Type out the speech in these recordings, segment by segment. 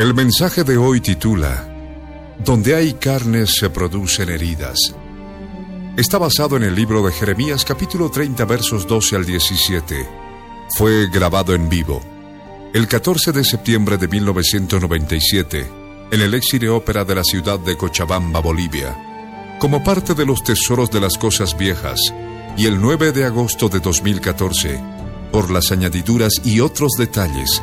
El mensaje de hoy titula Donde hay carnes se producen heridas. Está basado en el libro de Jeremías capítulo 30 versos 12 al 17. Fue grabado en vivo el 14 de septiembre de 1997 en el Exire Ópera de la ciudad de Cochabamba, Bolivia, como parte de los tesoros de las cosas viejas, y el 9 de agosto de 2014 por las añadiduras y otros detalles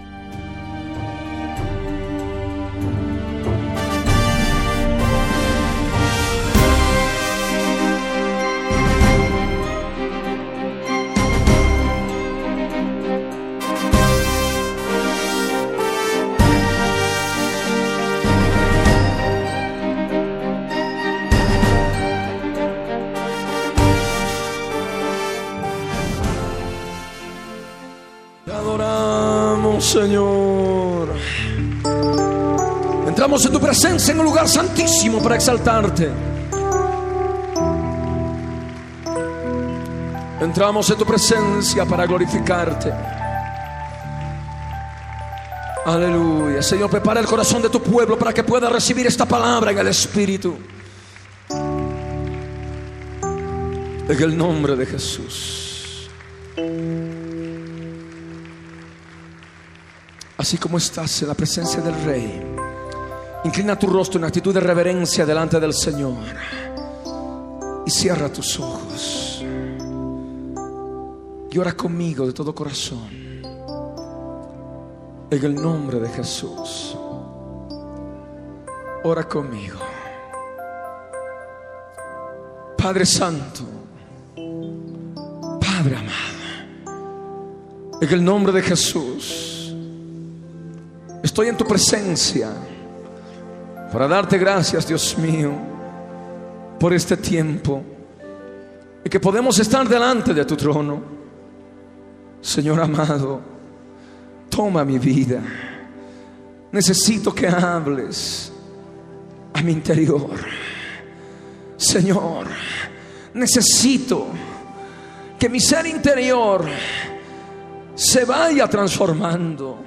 En un lugar santísimo para exaltarte. Entramos en tu presencia para glorificarte. Aleluya. Señor, prepara el corazón de tu pueblo para que pueda recibir esta palabra en el Espíritu. En el nombre de Jesús. Así como estás en la presencia del Rey. Inclina tu rostro en actitud de reverencia delante del Señor y cierra tus ojos. Y ora conmigo de todo corazón. En el nombre de Jesús. Ora conmigo. Padre Santo, Padre amado, en el nombre de Jesús, estoy en tu presencia para darte gracias, Dios mío, por este tiempo y que podemos estar delante de tu trono. Señor amado, toma mi vida. Necesito que hables a mi interior. Señor, necesito que mi ser interior se vaya transformando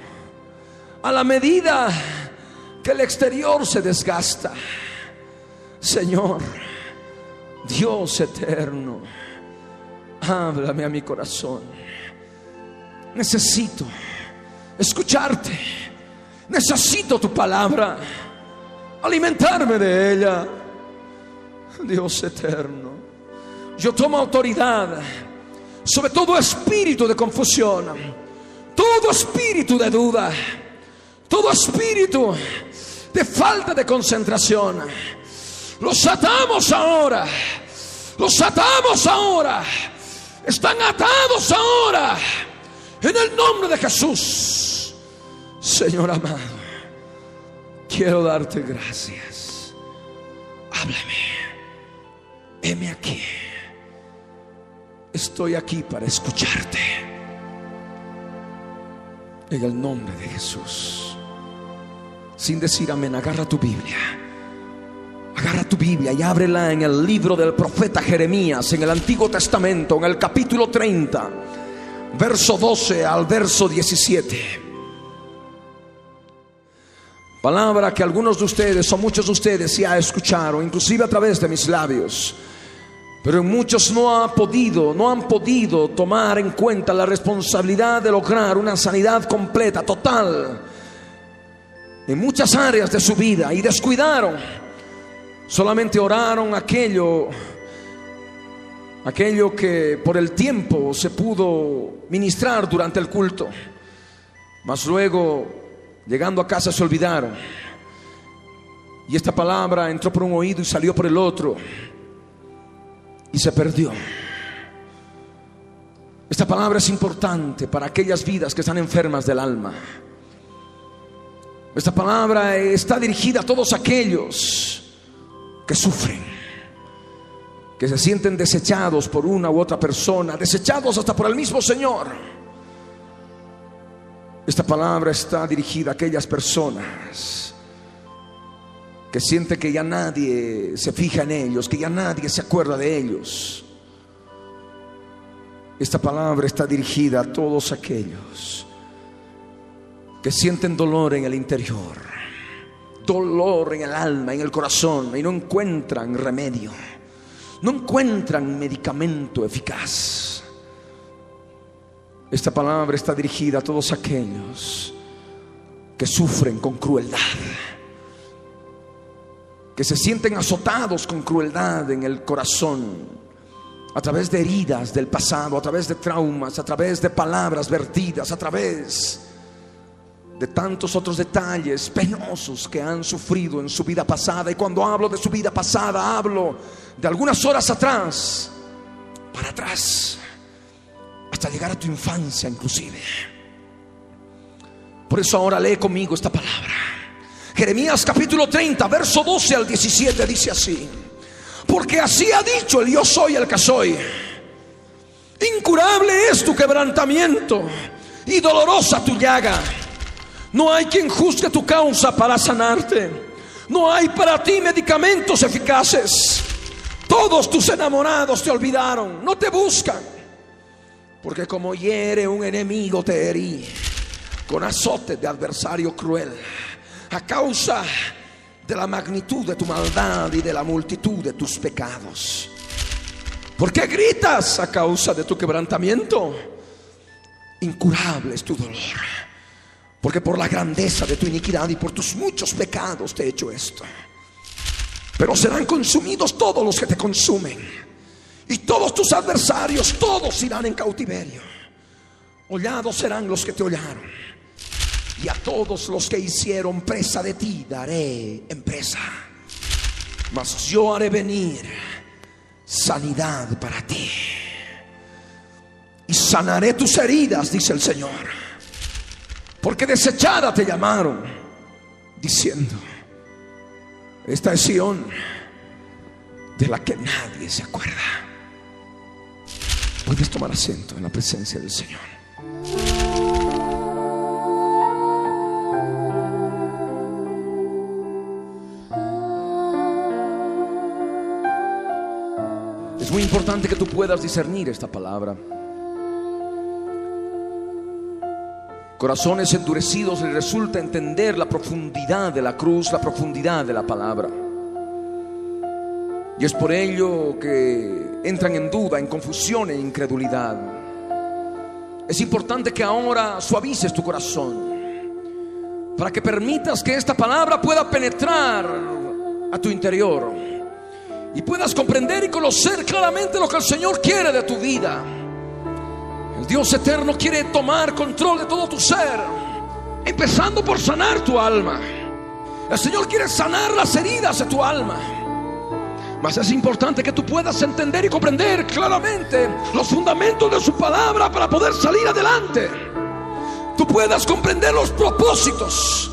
a la medida que el exterior se desgasta. Señor, Dios eterno, háblame a mi corazón. Necesito escucharte. Necesito tu palabra, alimentarme de ella. Dios eterno, yo tomo autoridad sobre todo espíritu de confusión, todo espíritu de duda, todo espíritu de falta de concentración. Los atamos ahora. Los atamos ahora. Están atados ahora. En el nombre de Jesús. Señor amado, quiero darte gracias. Háblame. Heme aquí. Estoy aquí para escucharte. En el nombre de Jesús sin decir amén, agarra tu Biblia. Agarra tu Biblia y ábrela en el libro del profeta Jeremías, en el Antiguo Testamento, en el capítulo 30, verso 12 al verso 17. Palabra que algunos de ustedes o muchos de ustedes ya escucharon, inclusive a través de mis labios. Pero muchos no han podido, no han podido tomar en cuenta la responsabilidad de lograr una sanidad completa, total en muchas áreas de su vida y descuidaron. Solamente oraron aquello, aquello que por el tiempo se pudo ministrar durante el culto. Mas luego, llegando a casa, se olvidaron. Y esta palabra entró por un oído y salió por el otro. Y se perdió. Esta palabra es importante para aquellas vidas que están enfermas del alma. Esta palabra está dirigida a todos aquellos que sufren, que se sienten desechados por una u otra persona, desechados hasta por el mismo Señor. Esta palabra está dirigida a aquellas personas que sienten que ya nadie se fija en ellos, que ya nadie se acuerda de ellos. Esta palabra está dirigida a todos aquellos que sienten dolor en el interior, dolor en el alma, en el corazón y no encuentran remedio, no encuentran medicamento eficaz. Esta palabra está dirigida a todos aquellos que sufren con crueldad, que se sienten azotados con crueldad en el corazón, a través de heridas del pasado, a través de traumas, a través de palabras vertidas, a través de tantos otros detalles penosos que han sufrido en su vida pasada. Y cuando hablo de su vida pasada, hablo de algunas horas atrás, para atrás, hasta llegar a tu infancia inclusive. Por eso ahora lee conmigo esta palabra. Jeremías capítulo 30, verso 12 al 17 dice así. Porque así ha dicho el yo soy el que soy. Incurable es tu quebrantamiento y dolorosa tu llaga. No hay quien juzgue tu causa para sanarte. No hay para ti medicamentos eficaces. Todos tus enamorados te olvidaron, no te buscan. Porque como hiere un enemigo te herí con azote de adversario cruel. A causa de la magnitud de tu maldad y de la multitud de tus pecados. ¿Por qué gritas a causa de tu quebrantamiento? Incurable es tu dolor. Porque por la grandeza de tu iniquidad y por tus muchos pecados te he hecho esto. Pero serán consumidos todos los que te consumen. Y todos tus adversarios, todos irán en cautiverio. Hollados serán los que te hollaron y a todos los que hicieron presa de ti daré en presa. Mas yo haré venir sanidad para ti. Y sanaré tus heridas, dice el Señor. Porque desechada te llamaron, diciendo, esta es Sión de la que nadie se acuerda. Puedes tomar asiento en la presencia del Señor. Es muy importante que tú puedas discernir esta palabra. Corazones endurecidos les resulta entender la profundidad de la cruz, la profundidad de la palabra. Y es por ello que entran en duda, en confusión e incredulidad. Es importante que ahora suavices tu corazón para que permitas que esta palabra pueda penetrar a tu interior y puedas comprender y conocer claramente lo que el Señor quiere de tu vida. Dios eterno quiere tomar control de todo tu ser, empezando por sanar tu alma. El Señor quiere sanar las heridas de tu alma. Mas es importante que tú puedas entender y comprender claramente los fundamentos de su palabra para poder salir adelante. Tú puedas comprender los propósitos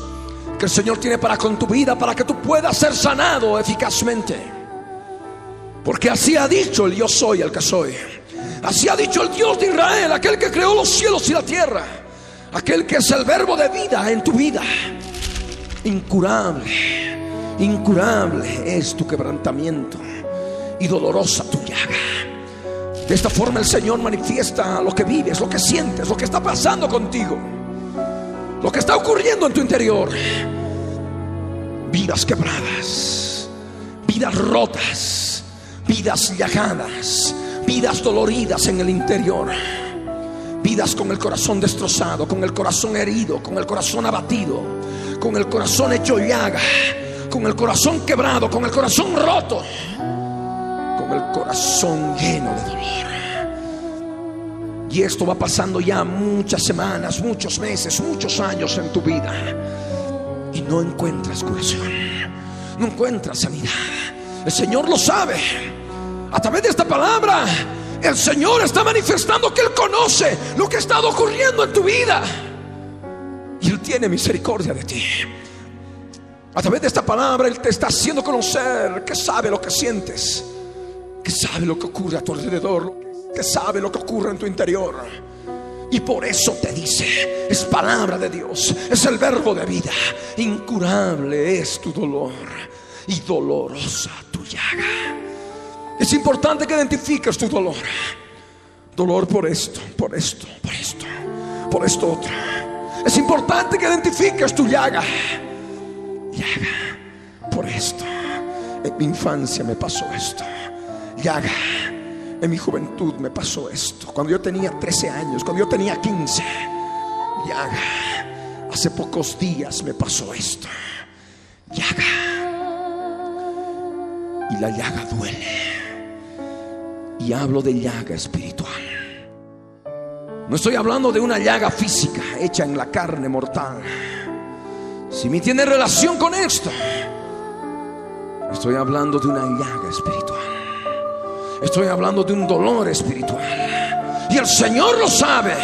que el Señor tiene para con tu vida, para que tú puedas ser sanado eficazmente. Porque así ha dicho el yo soy el que soy. Así ha dicho el Dios de Israel, aquel que creó los cielos y la tierra. Aquel que es el verbo de vida en tu vida. Incurable, incurable es tu quebrantamiento y dolorosa tu llaga. De esta forma el Señor manifiesta lo que vives, lo que sientes, lo que está pasando contigo, lo que está ocurriendo en tu interior. Vidas quebradas, vidas rotas vidas llagadas, vidas doloridas en el interior, vidas con el corazón destrozado, con el corazón herido, con el corazón abatido, con el corazón hecho llaga, con el corazón quebrado, con el corazón roto, con el corazón lleno de dolor. Y esto va pasando ya muchas semanas, muchos meses, muchos años en tu vida y no encuentras curación no encuentras sanidad. El Señor lo sabe. A través de esta palabra, el Señor está manifestando que Él conoce lo que ha estado ocurriendo en tu vida. Y Él tiene misericordia de ti. A través de esta palabra Él te está haciendo conocer que sabe lo que sientes, que sabe lo que ocurre a tu alrededor, que sabe lo que ocurre en tu interior. Y por eso te dice, es palabra de Dios, es el verbo de vida. Incurable es tu dolor y dolorosa tu llaga. Es importante que identifiques tu dolor. Dolor por esto, por esto, por esto, por esto otro. Es importante que identifiques tu llaga. Llaga por esto. En mi infancia me pasó esto. Llaga en mi juventud me pasó esto. Cuando yo tenía 13 años, cuando yo tenía 15. Llaga. Hace pocos días me pasó esto. Llaga. Y la llaga duele. Y hablo de llaga espiritual. No estoy hablando de una llaga física hecha en la carne mortal. Si me tiene relación con esto, estoy hablando de una llaga espiritual. Estoy hablando de un dolor espiritual. Y el Señor lo sabe,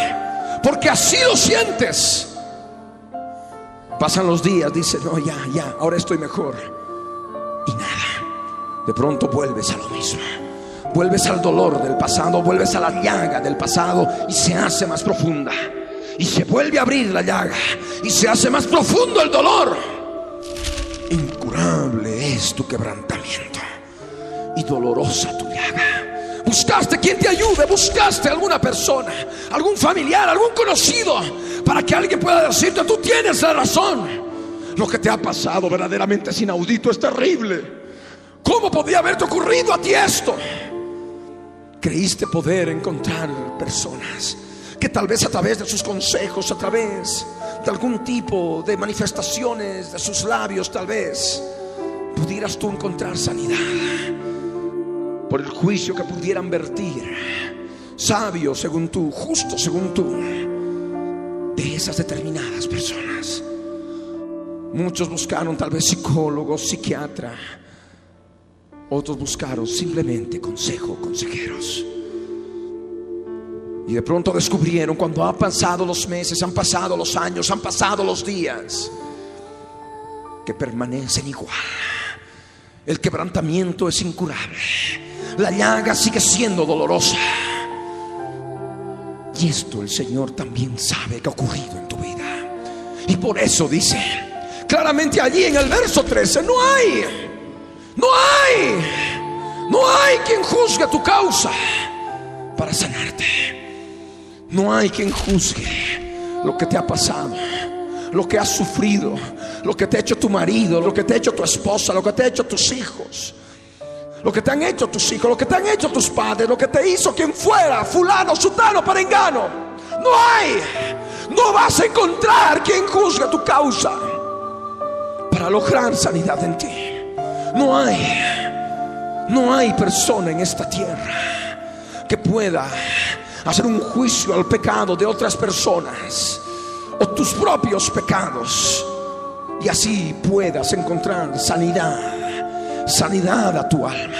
porque así lo sientes. Pasan los días, dice, no, ya, ya, ahora estoy mejor. Y nada, de pronto vuelves a lo mismo. Vuelves al dolor del pasado, vuelves a la llaga del pasado y se hace más profunda. Y se vuelve a abrir la llaga y se hace más profundo el dolor. Incurable es tu quebrantamiento y dolorosa tu llaga. Buscaste quien te ayude, buscaste alguna persona, algún familiar, algún conocido, para que alguien pueda decirte, tú tienes la razón. Lo que te ha pasado verdaderamente es inaudito, es terrible. ¿Cómo podía haberte ocurrido a ti esto? Creíste poder encontrar personas que tal vez a través de sus consejos, a través de algún tipo de manifestaciones de sus labios, tal vez pudieras tú encontrar sanidad por el juicio que pudieran vertir, sabio según tú, justo según tú, de esas determinadas personas. Muchos buscaron tal vez psicólogos, psiquiatra, otros buscaron simplemente consejo, consejeros. Y de pronto descubrieron cuando han pasado los meses, han pasado los años, han pasado los días, que permanecen igual. El quebrantamiento es incurable la llaga sigue siendo dolorosa. Y esto el Señor también sabe que ha ocurrido en tu vida. Y por eso dice claramente allí en el verso 13, no hay, no hay, no hay quien juzgue tu causa para sanarte. No hay quien juzgue lo que te ha pasado, lo que has sufrido, lo que te ha hecho tu marido, lo que te ha hecho tu esposa, lo que te ha hecho tus hijos lo que te han hecho tus hijos, lo que te han hecho tus padres, lo que te hizo quien fuera, fulano, sutano, perengano. No hay, no vas a encontrar quien juzgue tu causa para lograr sanidad en ti. No hay, no hay persona en esta tierra que pueda hacer un juicio al pecado de otras personas o tus propios pecados y así puedas encontrar sanidad sanidad a tu alma.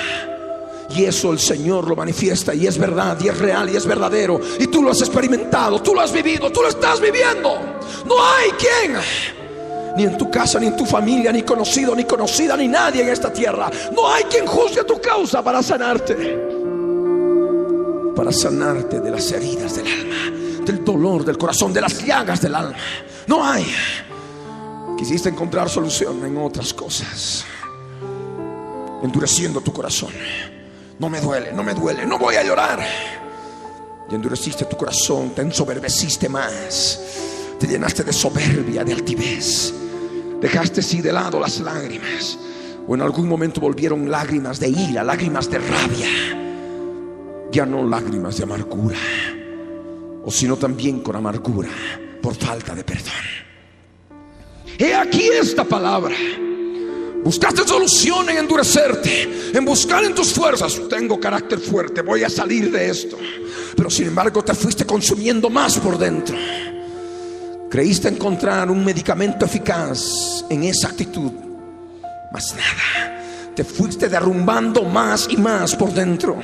Y eso el Señor lo manifiesta y es verdad y es real y es verdadero. Y tú lo has experimentado, tú lo has vivido, tú lo estás viviendo. No hay quien, ni en tu casa, ni en tu familia, ni conocido, ni conocida, ni nadie en esta tierra. No hay quien juzgue tu causa para sanarte. Para sanarte de las heridas del alma, del dolor del corazón, de las llagas del alma. No hay. Quisiste encontrar solución en otras cosas endureciendo tu corazón. No me duele, no me duele, no voy a llorar. Y endureciste tu corazón, te ensoberbeciste más, te llenaste de soberbia, de altivez. Dejaste sí de lado las lágrimas, o en algún momento volvieron lágrimas de ira, lágrimas de rabia, ya no lágrimas de amargura, o sino también con amargura por falta de perdón. He aquí esta palabra Buscaste solución en endurecerte, en buscar en tus fuerzas. Tengo carácter fuerte, voy a salir de esto. Pero sin embargo te fuiste consumiendo más por dentro. Creíste encontrar un medicamento eficaz en esa actitud. más nada. Te fuiste derrumbando más y más por dentro.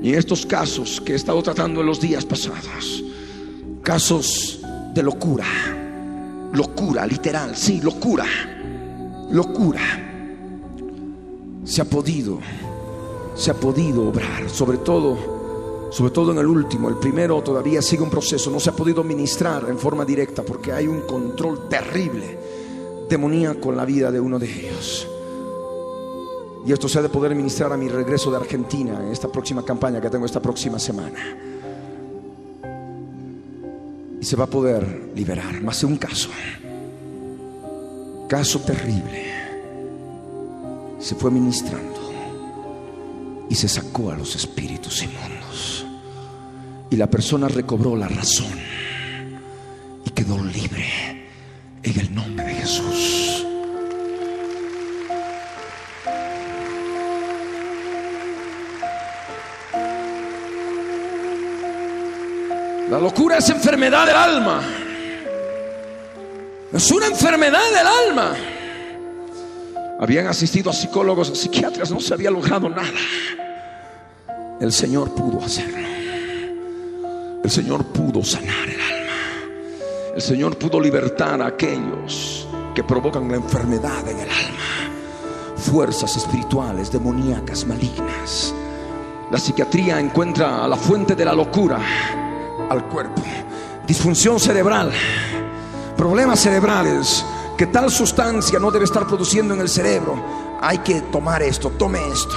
Y en estos casos que he estado tratando en los días pasados, casos de locura, locura, literal, sí, locura, locura, se ha podido, se ha podido obrar, sobre todo, sobre todo en el último, el primero todavía sigue un proceso, no se ha podido ministrar en forma directa porque hay un control terrible demoníaco en la vida de uno de ellos. Y esto se ha de poder ministrar a mi regreso de Argentina en esta próxima campaña que tengo esta próxima semana. Y se va a poder liberar. Más de un caso. Caso terrible. Se fue ministrando. Y se sacó a los espíritus inmundos. Y la persona recobró la razón. Y quedó libre en el nombre de Jesús. La locura es enfermedad del alma. Es una enfermedad del alma. Habían asistido a psicólogos, a psiquiatras, no se había logrado nada. El Señor pudo hacerlo. El Señor pudo sanar el alma. El Señor pudo libertar a aquellos que provocan la enfermedad en el alma. Fuerzas espirituales, demoníacas, malignas. La psiquiatría encuentra la fuente de la locura al cuerpo. Disfunción cerebral, problemas cerebrales, que tal sustancia no debe estar produciendo en el cerebro. Hay que tomar esto, tome esto.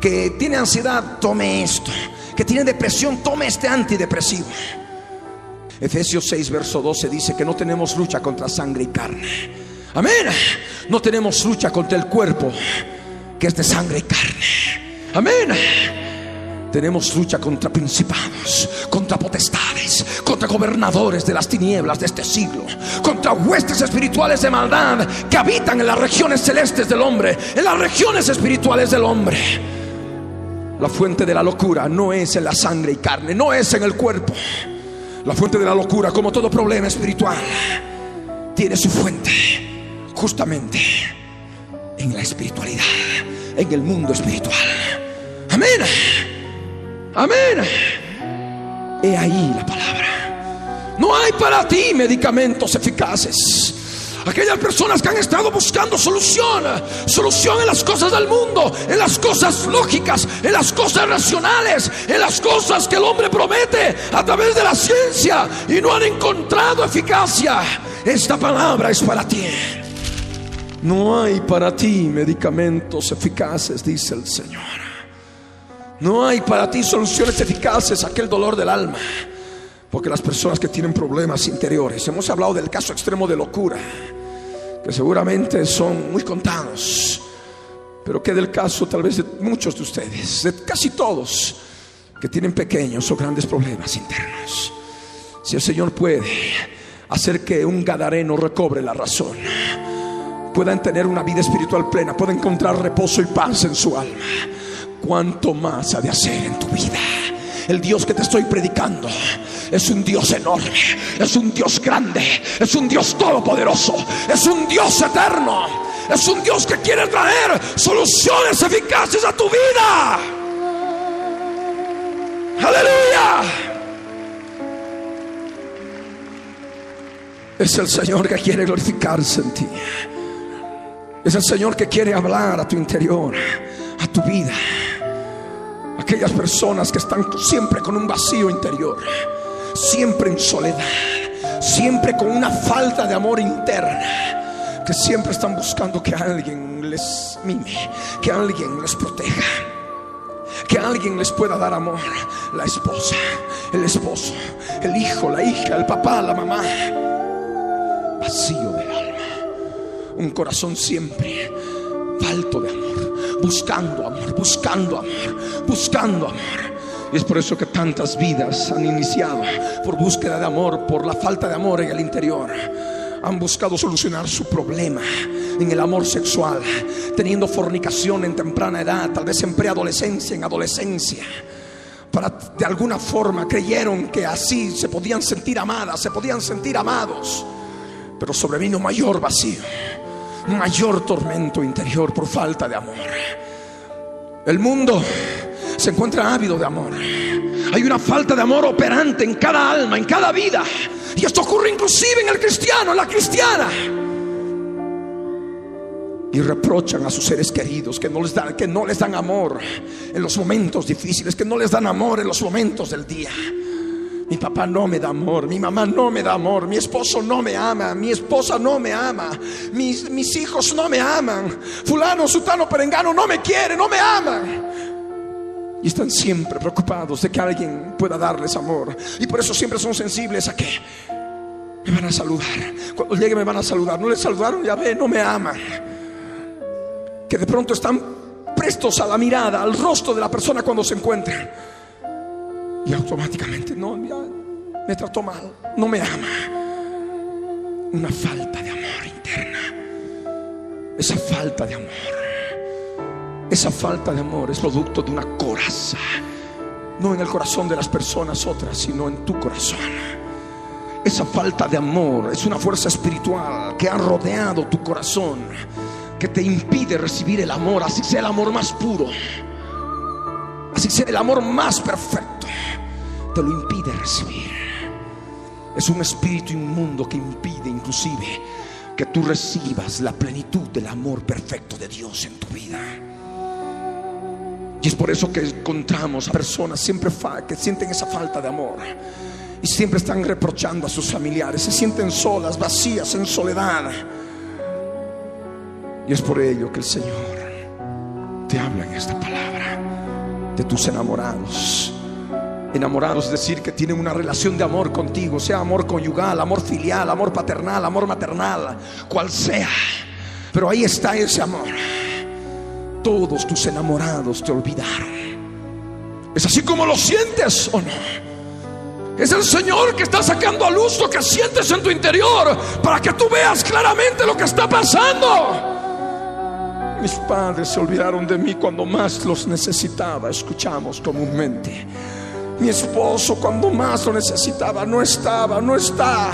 Que tiene ansiedad, tome esto. Que tiene depresión, tome este antidepresivo. Efesios 6, verso 12 dice que no tenemos lucha contra sangre y carne. Amén. No tenemos lucha contra el cuerpo que es de sangre y carne. Amén. Tenemos lucha contra principados, contra potestades, contra gobernadores de las tinieblas de este siglo, contra huestes espirituales de maldad que habitan en las regiones celestes del hombre, en las regiones espirituales del hombre. La fuente de la locura no es en la sangre y carne, no es en el cuerpo. La fuente de la locura, como todo problema espiritual, tiene su fuente justamente en la espiritualidad, en el mundo espiritual. Amén. Amén. He ahí la palabra. No hay para ti medicamentos eficaces. Aquellas personas que han estado buscando solución, solución en las cosas del mundo, en las cosas lógicas, en las cosas racionales, en las cosas que el hombre promete a través de la ciencia y no han encontrado eficacia. Esta palabra es para ti. No hay para ti medicamentos eficaces, dice el Señor. No hay para ti soluciones eficaces a aquel dolor del alma. Porque las personas que tienen problemas interiores, hemos hablado del caso extremo de locura, que seguramente son muy contados, pero que del caso tal vez de muchos de ustedes, de casi todos, que tienen pequeños o grandes problemas internos. Si el Señor puede hacer que un gadareno recobre la razón, puedan tener una vida espiritual plena, pueda encontrar reposo y paz en su alma cuánto más ha de hacer en tu vida. El Dios que te estoy predicando es un Dios enorme, es un Dios grande, es un Dios todopoderoso, es un Dios eterno, es un Dios que quiere traer soluciones eficaces a tu vida. Aleluya. Es el Señor que quiere glorificarse en ti. Es el Señor que quiere hablar a tu interior, a tu vida aquellas personas que están siempre con un vacío interior, siempre en soledad, siempre con una falta de amor interna, que siempre están buscando que alguien les mime, que alguien les proteja. Que alguien les pueda dar amor, la esposa, el esposo, el hijo, la hija, el papá, la mamá. Vacío del alma, un corazón siempre falto de amor buscando amor, buscando amor, buscando amor. Y es por eso que tantas vidas han iniciado por búsqueda de amor, por la falta de amor en el interior. Han buscado solucionar su problema en el amor sexual, teniendo fornicación en temprana edad, tal vez en preadolescencia, en adolescencia. Para de alguna forma creyeron que así se podían sentir amadas, se podían sentir amados. Pero sobrevino mayor vacío mayor tormento interior por falta de amor. El mundo se encuentra ávido de amor. Hay una falta de amor operante en cada alma, en cada vida. Y esto ocurre inclusive en el cristiano, en la cristiana. Y reprochan a sus seres queridos que no les dan, que no les dan amor en los momentos difíciles, que no les dan amor en los momentos del día. Mi papá no me da amor, mi mamá no me da amor, mi esposo no me ama, mi esposa no me ama, mis, mis hijos no me aman, fulano, sutano, perengano no me quiere, no me ama. Y están siempre preocupados de que alguien pueda darles amor. Y por eso siempre son sensibles a que me van a saludar. Cuando llegue me van a saludar. No les saludaron, ya ve, no me aman. Que de pronto están prestos a la mirada, al rostro de la persona cuando se encuentran. Y automáticamente, no, me trató mal, no me ama. Una falta de amor interna. Esa falta de amor. Esa falta de amor es producto de una coraza. No en el corazón de las personas otras, sino en tu corazón. Esa falta de amor es una fuerza espiritual que ha rodeado tu corazón, que te impide recibir el amor, así sea el amor más puro, así sea el amor más perfecto te lo impide recibir. Es un espíritu inmundo que impide inclusive que tú recibas la plenitud del amor perfecto de Dios en tu vida. Y es por eso que encontramos a personas siempre que sienten esa falta de amor y siempre están reprochando a sus familiares, se sienten solas, vacías, en soledad. Y es por ello que el Señor te habla en esta palabra de tus enamorados Enamorados es decir que tienen una relación de amor contigo, sea amor conyugal, amor filial, amor paternal, amor maternal, cual sea. Pero ahí está ese amor. Todos tus enamorados te olvidaron. ¿Es así como lo sientes o no? Es el Señor que está sacando a luz lo que sientes en tu interior para que tú veas claramente lo que está pasando. Mis padres se olvidaron de mí cuando más los necesitaba, escuchamos comúnmente. Mi esposo cuando más lo necesitaba no estaba, no está.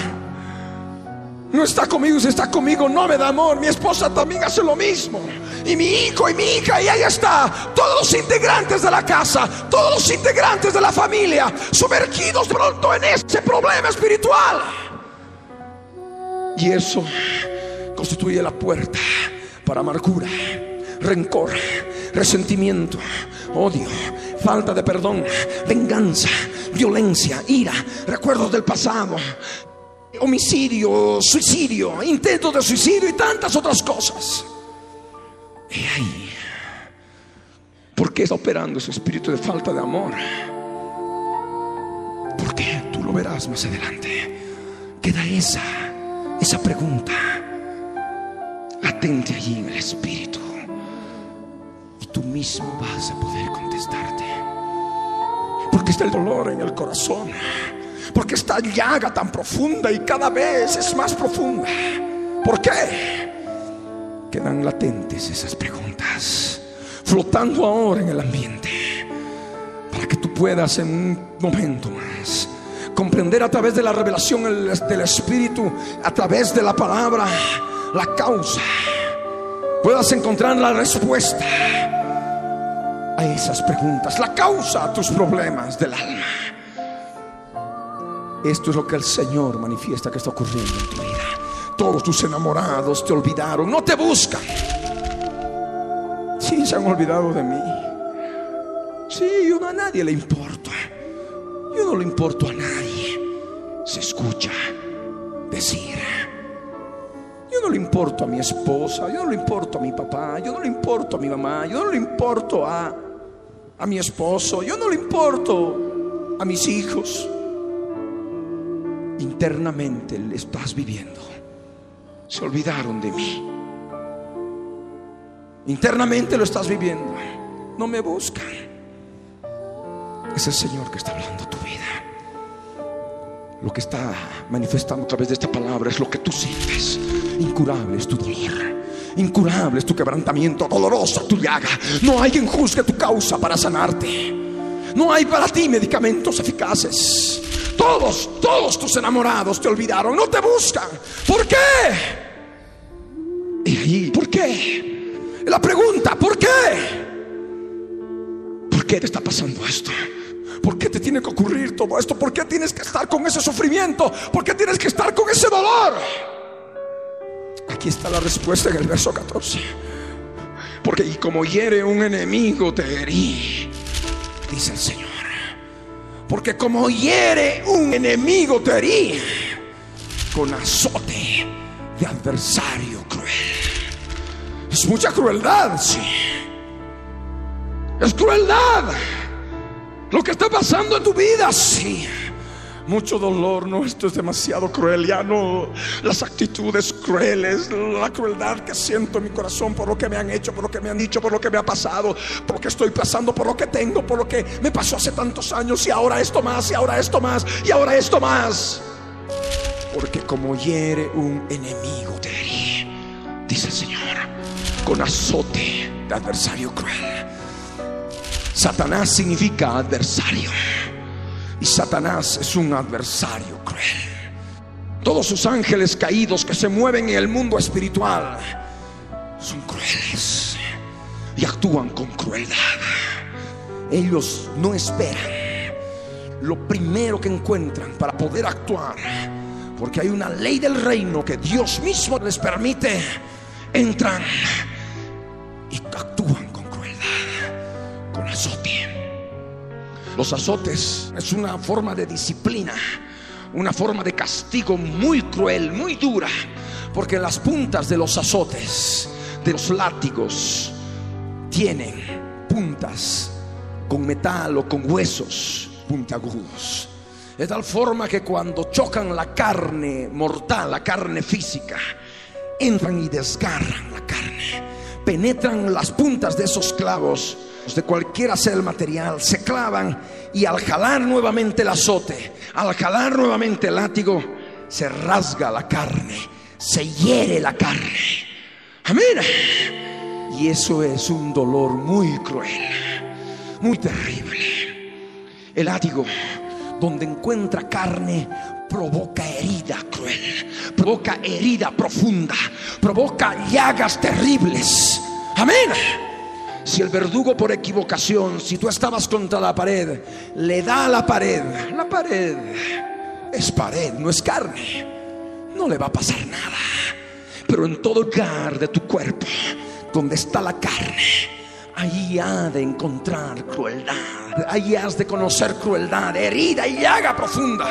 No está conmigo, si está conmigo no me da amor. Mi esposa también hace lo mismo. Y mi hijo y mi hija, y ahí está. Todos los integrantes de la casa, todos los integrantes de la familia, sumergidos pronto en ese problema espiritual. Y eso constituye la puerta para amargura, rencor, resentimiento, odio, falta de perdón, venganza, violencia, ira, recuerdos del pasado, homicidio, suicidio, intentos de suicidio y tantas otras cosas. Y ahí, ¿por qué está operando ese espíritu de falta de amor? Porque tú lo verás más adelante. Queda esa, esa pregunta latente allí en el espíritu tú mismo vas a poder contestarte. Porque está el dolor en el corazón. Porque esta llaga tan profunda y cada vez es más profunda. ¿Por qué? Quedan latentes esas preguntas, flotando ahora en el ambiente, para que tú puedas en un momento más comprender a través de la revelación del Espíritu, a través de la palabra, la causa, puedas encontrar la respuesta a esas preguntas, la causa a tus problemas del alma. Esto es lo que el Señor manifiesta que está ocurriendo en tu vida. Todos tus enamorados te olvidaron, no te buscan. Sí, se han olvidado de mí. Sí, yo a nadie le importo. Yo no le importo a nadie. Se escucha decir. Yo no le importo a mi esposa, yo no le importo a mi papá, yo no le importo a mi mamá, yo no le importo a a mi esposo, yo no le importo a mis hijos. Internamente le estás viviendo. Se olvidaron de mí. Internamente lo estás viviendo. No me buscan. Es el Señor que está hablando tu vida. Lo que está manifestando a través de esta palabra es lo que tú sientes. Incurable es tu dolor. Incurable es tu quebrantamiento, dolorosa tu llaga. No hay quien juzgue tu causa para sanarte. No hay para ti medicamentos eficaces. Todos, todos tus enamorados te olvidaron, no te buscan. ¿Por qué? Y ahí ¿Por qué? La pregunta, ¿por qué? ¿Por qué te está pasando esto? ¿Por qué te tiene que ocurrir todo esto? ¿Por qué tienes que estar con ese sufrimiento? ¿Por qué tienes que estar con ese dolor? Aquí está la respuesta en el verso 14. Porque y como hiere un enemigo te herí, dice el Señor. Porque como hiere un enemigo te herí con azote de adversario cruel. Es mucha crueldad, sí. Es crueldad. Lo que está pasando en tu vida, sí. Mucho dolor, no, esto es demasiado cruel, ya no, las actitudes crueles, la crueldad que siento en mi corazón por lo que me han hecho, por lo que me han dicho, por lo que me ha pasado, por lo que estoy pasando, por lo que tengo, por lo que me pasó hace tantos años y ahora esto más, y ahora esto más, y ahora esto más. Porque como hiere un enemigo te herí, dice el Señor, con azote de adversario cruel. Satanás significa adversario. Y Satanás es un adversario cruel. Todos sus ángeles caídos que se mueven en el mundo espiritual son crueles y actúan con crueldad. Ellos no esperan lo primero que encuentran para poder actuar, porque hay una ley del reino que Dios mismo les permite, entran Los azotes es una forma de disciplina, una forma de castigo muy cruel, muy dura, porque las puntas de los azotes, de los látigos, tienen puntas con metal o con huesos puntiagudos. De tal forma que cuando chocan la carne mortal, la carne física, entran y desgarran la carne, penetran las puntas de esos clavos de cualquiera sea material, se clavan y al jalar nuevamente el azote, al jalar nuevamente el látigo, se rasga la carne, se hiere la carne. Amén. Y eso es un dolor muy cruel, muy terrible. El látigo, donde encuentra carne, provoca herida cruel, provoca herida profunda, provoca llagas terribles. Amén. Si el verdugo por equivocación, si tú estabas contra la pared, le da a la pared, la pared es pared, no es carne, no le va a pasar nada. Pero en todo lugar de tu cuerpo, donde está la carne, ahí ha de encontrar crueldad, ahí has de conocer crueldad, herida y llaga profunda.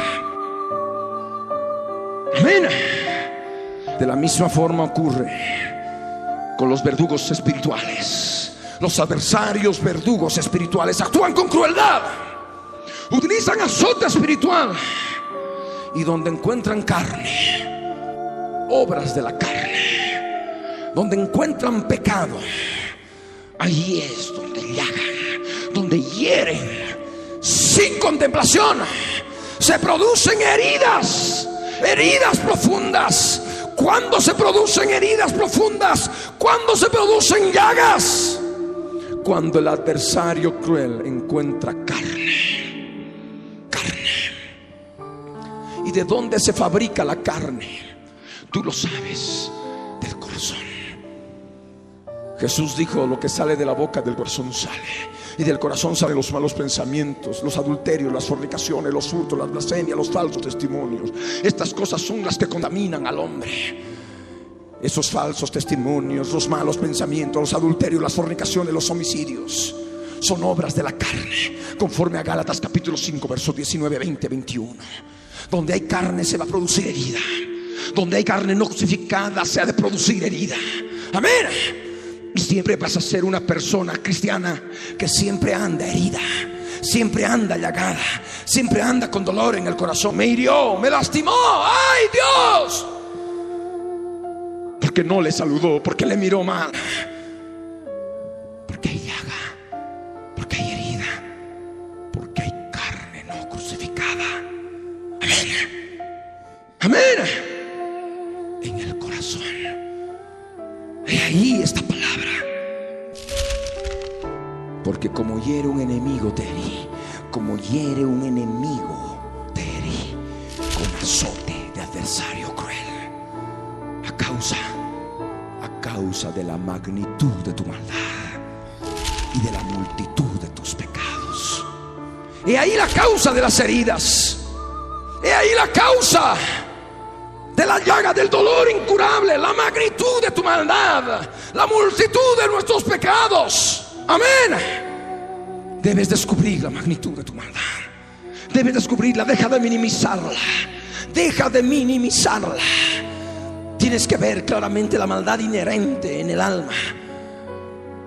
Amén. De la misma forma ocurre con los verdugos espirituales. Los adversarios verdugos espirituales actúan con crueldad. Utilizan azote espiritual. Y donde encuentran carne, obras de la carne, donde encuentran pecado, ahí es donde llagan, donde hieren, sin contemplación. Se producen heridas, heridas profundas. Cuando se producen heridas profundas, cuando se producen llagas, cuando el adversario cruel encuentra carne. Carne. ¿Y de dónde se fabrica la carne? Tú lo sabes, del corazón. Jesús dijo, lo que sale de la boca del corazón sale. Y del corazón salen los malos pensamientos, los adulterios, las fornicaciones, los hurtos, las blasfemias, los falsos testimonios. Estas cosas son las que contaminan al hombre esos falsos testimonios, los malos pensamientos, los adulterios, las fornicaciones, los homicidios, son obras de la carne, conforme a Gálatas capítulo 5, versos 19, 20, 21. Donde hay carne se va a producir herida. Donde hay carne no crucificada se ha de producir herida. Amén. Y siempre vas a ser una persona cristiana que siempre anda herida siempre anda llagada, siempre anda con dolor en el corazón. Me hirió, me lastimó. ¡Ay, Dios! Porque no le saludó, porque le miró mal, porque hay llaga, porque hay herida, porque hay carne no crucificada. Amén. Amén. En el corazón. Y ahí esta palabra. Porque como hiere un enemigo te herí, como hiere un enemigo te herí con azote de adversario cruel. A causa causa de la magnitud de tu maldad y de la multitud de tus pecados. Y ahí la causa de las heridas. Y ahí la causa de la llaga del dolor incurable, la magnitud de tu maldad, la multitud de nuestros pecados. Amén. Debes descubrir la magnitud de tu maldad. Debes descubrirla, deja de minimizarla. Deja de minimizarla. Tienes que ver claramente la maldad inherente en el alma.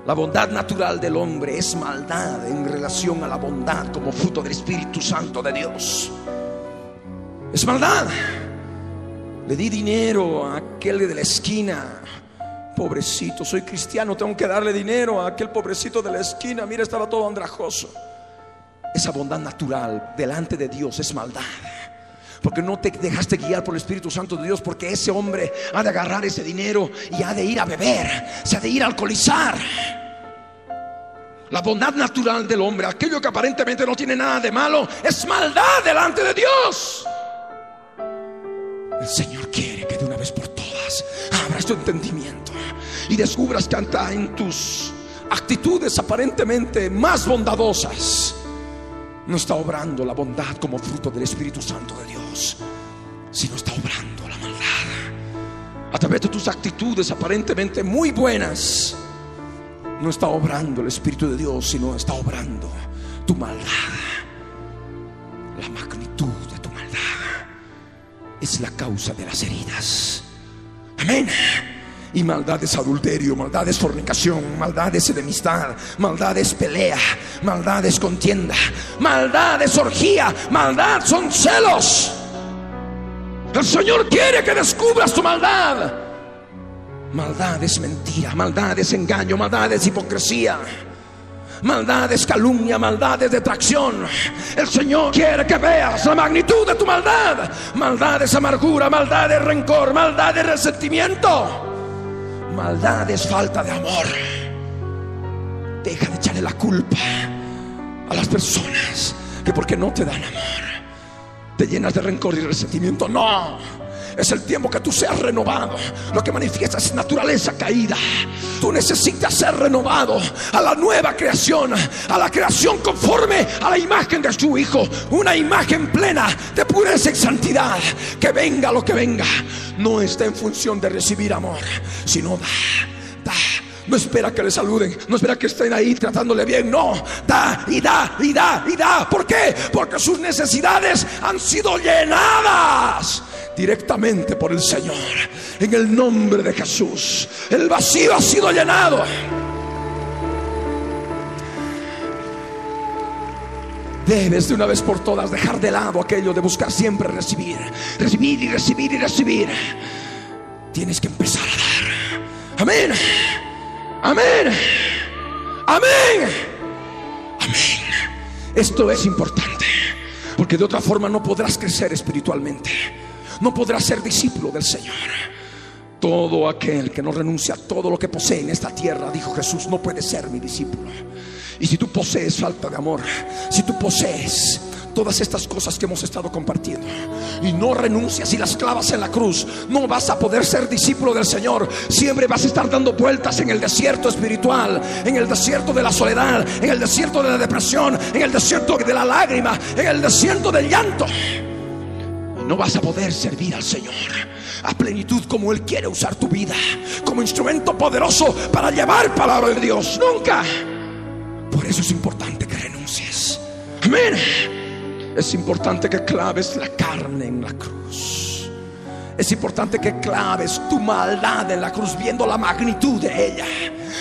La bondad natural del hombre es maldad en relación a la bondad como fruto del Espíritu Santo de Dios. Es maldad. Le di dinero a aquel de la esquina. Pobrecito, soy cristiano, tengo que darle dinero a aquel pobrecito de la esquina. Mira, estaba todo andrajoso. Esa bondad natural delante de Dios es maldad. Porque no te dejaste guiar por el Espíritu Santo de Dios. Porque ese hombre ha de agarrar ese dinero y ha de ir a beber. Se ha de ir a alcoholizar. La bondad natural del hombre, aquello que aparentemente no tiene nada de malo, es maldad delante de Dios. El Señor quiere que de una vez por todas abras tu entendimiento y descubras que anta en tus actitudes aparentemente más bondadosas no está obrando la bondad como fruto del Espíritu Santo de Dios, sino está obrando la maldad. A través de tus actitudes aparentemente muy buenas, no está obrando el Espíritu de Dios, sino está obrando tu maldad. La magnitud de tu maldad es la causa de las heridas. Amén. Y maldad es adulterio, maldad es fornicación, maldad es enemistad, maldad es pelea, maldad es contienda, maldad es orgía, maldad son celos. El Señor quiere que descubras tu maldad. Maldad es mentira, maldad es engaño, maldad es hipocresía. Maldad es calumnia, maldad es detracción. El Señor quiere que veas la magnitud de tu maldad. Maldad es amargura, maldad es rencor, maldad es resentimiento. Maldad es falta de amor. Deja de echarle la culpa a las personas que porque no te dan amor, te llenas de rencor y resentimiento. No. Es el tiempo que tú seas renovado. Lo que manifiesta es naturaleza caída. Tú necesitas ser renovado a la nueva creación, a la creación conforme a la imagen de su Hijo. Una imagen plena de pureza y santidad. Que venga lo que venga. No está en función de recibir amor, sino da, da. No espera que le saluden, no espera que estén ahí tratándole bien, no, da y da y da y da. ¿Por qué? Porque sus necesidades han sido llenadas directamente por el Señor. En el nombre de Jesús, el vacío ha sido llenado. Debes de una vez por todas dejar de lado aquello de buscar siempre recibir, recibir y recibir y recibir. Tienes que empezar a dar. Amén. Amén. Amén. Amén. Esto es importante. Porque de otra forma no podrás crecer espiritualmente. No podrás ser discípulo del Señor. Todo aquel que no renuncia a todo lo que posee en esta tierra, dijo Jesús, no puede ser mi discípulo. Y si tú posees falta de amor, si tú posees todas estas cosas que hemos estado compartiendo y no renuncias y las clavas en la cruz, no vas a poder ser discípulo del Señor. Siempre vas a estar dando vueltas en el desierto espiritual, en el desierto de la soledad, en el desierto de la depresión, en el desierto de la lágrima, en el desierto del llanto. No vas a poder servir al Señor a plenitud como Él quiere usar tu vida, como instrumento poderoso para llevar palabra de Dios. Nunca. Por eso es importante que renuncies. Amén. Es importante que claves la carne en la cruz. Es importante que claves tu maldad en la cruz viendo la magnitud de ella.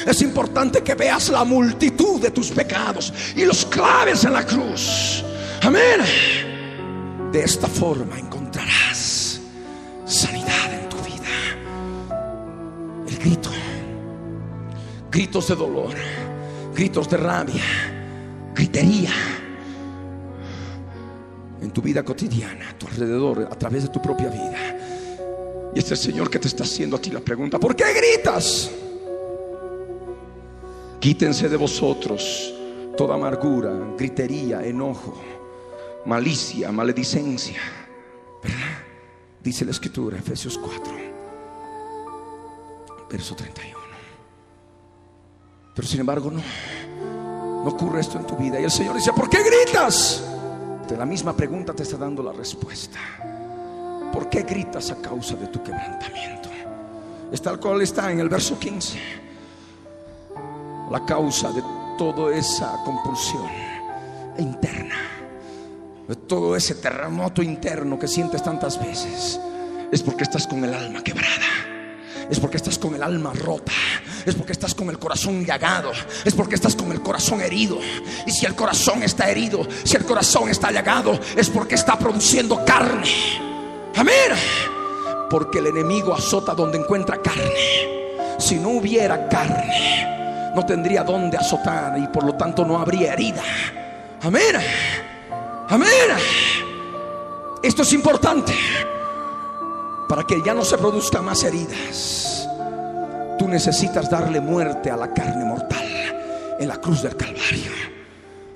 Es importante que veas la multitud de tus pecados y los claves en la cruz. Amén. De esta forma encontrarás sanidad en tu vida. El grito. Gritos de dolor. Gritos de rabia. Gritería tu vida cotidiana, a tu alrededor, a través de tu propia vida. Y este Señor que te está haciendo a ti la pregunta, ¿por qué gritas? Quítense de vosotros toda amargura, gritería, enojo, malicia, maledicencia. ¿Verdad? Dice la escritura, Efesios 4, verso 31. Pero sin embargo no, no ocurre esto en tu vida. Y el Señor dice, ¿por qué gritas? La misma pregunta te está dando la respuesta. ¿Por qué gritas a causa de tu quebrantamiento? Está el cual está en el verso 15. La causa de toda esa compulsión interna, de todo ese terremoto interno que sientes tantas veces, es porque estás con el alma quebrada. Es porque estás con el alma rota. Es porque estás con el corazón llagado. Es porque estás con el corazón herido. Y si el corazón está herido, si el corazón está llagado, es porque está produciendo carne. Amén. Porque el enemigo azota donde encuentra carne. Si no hubiera carne, no tendría dónde azotar y por lo tanto no habría herida. Amén. Amén. Esto es importante para que ya no se produzcan más heridas. Tú necesitas darle muerte a la carne mortal en la cruz del Calvario.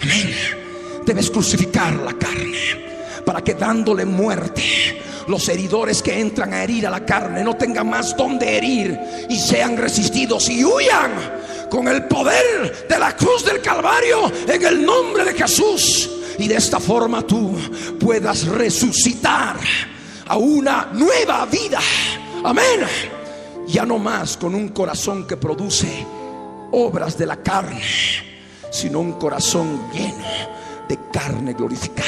Amén. Debes crucificar la carne para que dándole muerte los heridores que entran a herir a la carne no tengan más donde herir y sean resistidos y huyan con el poder de la cruz del Calvario en el nombre de Jesús. Y de esta forma tú puedas resucitar a una nueva vida. Amén. Ya no más con un corazón que produce obras de la carne, sino un corazón lleno de carne glorificada.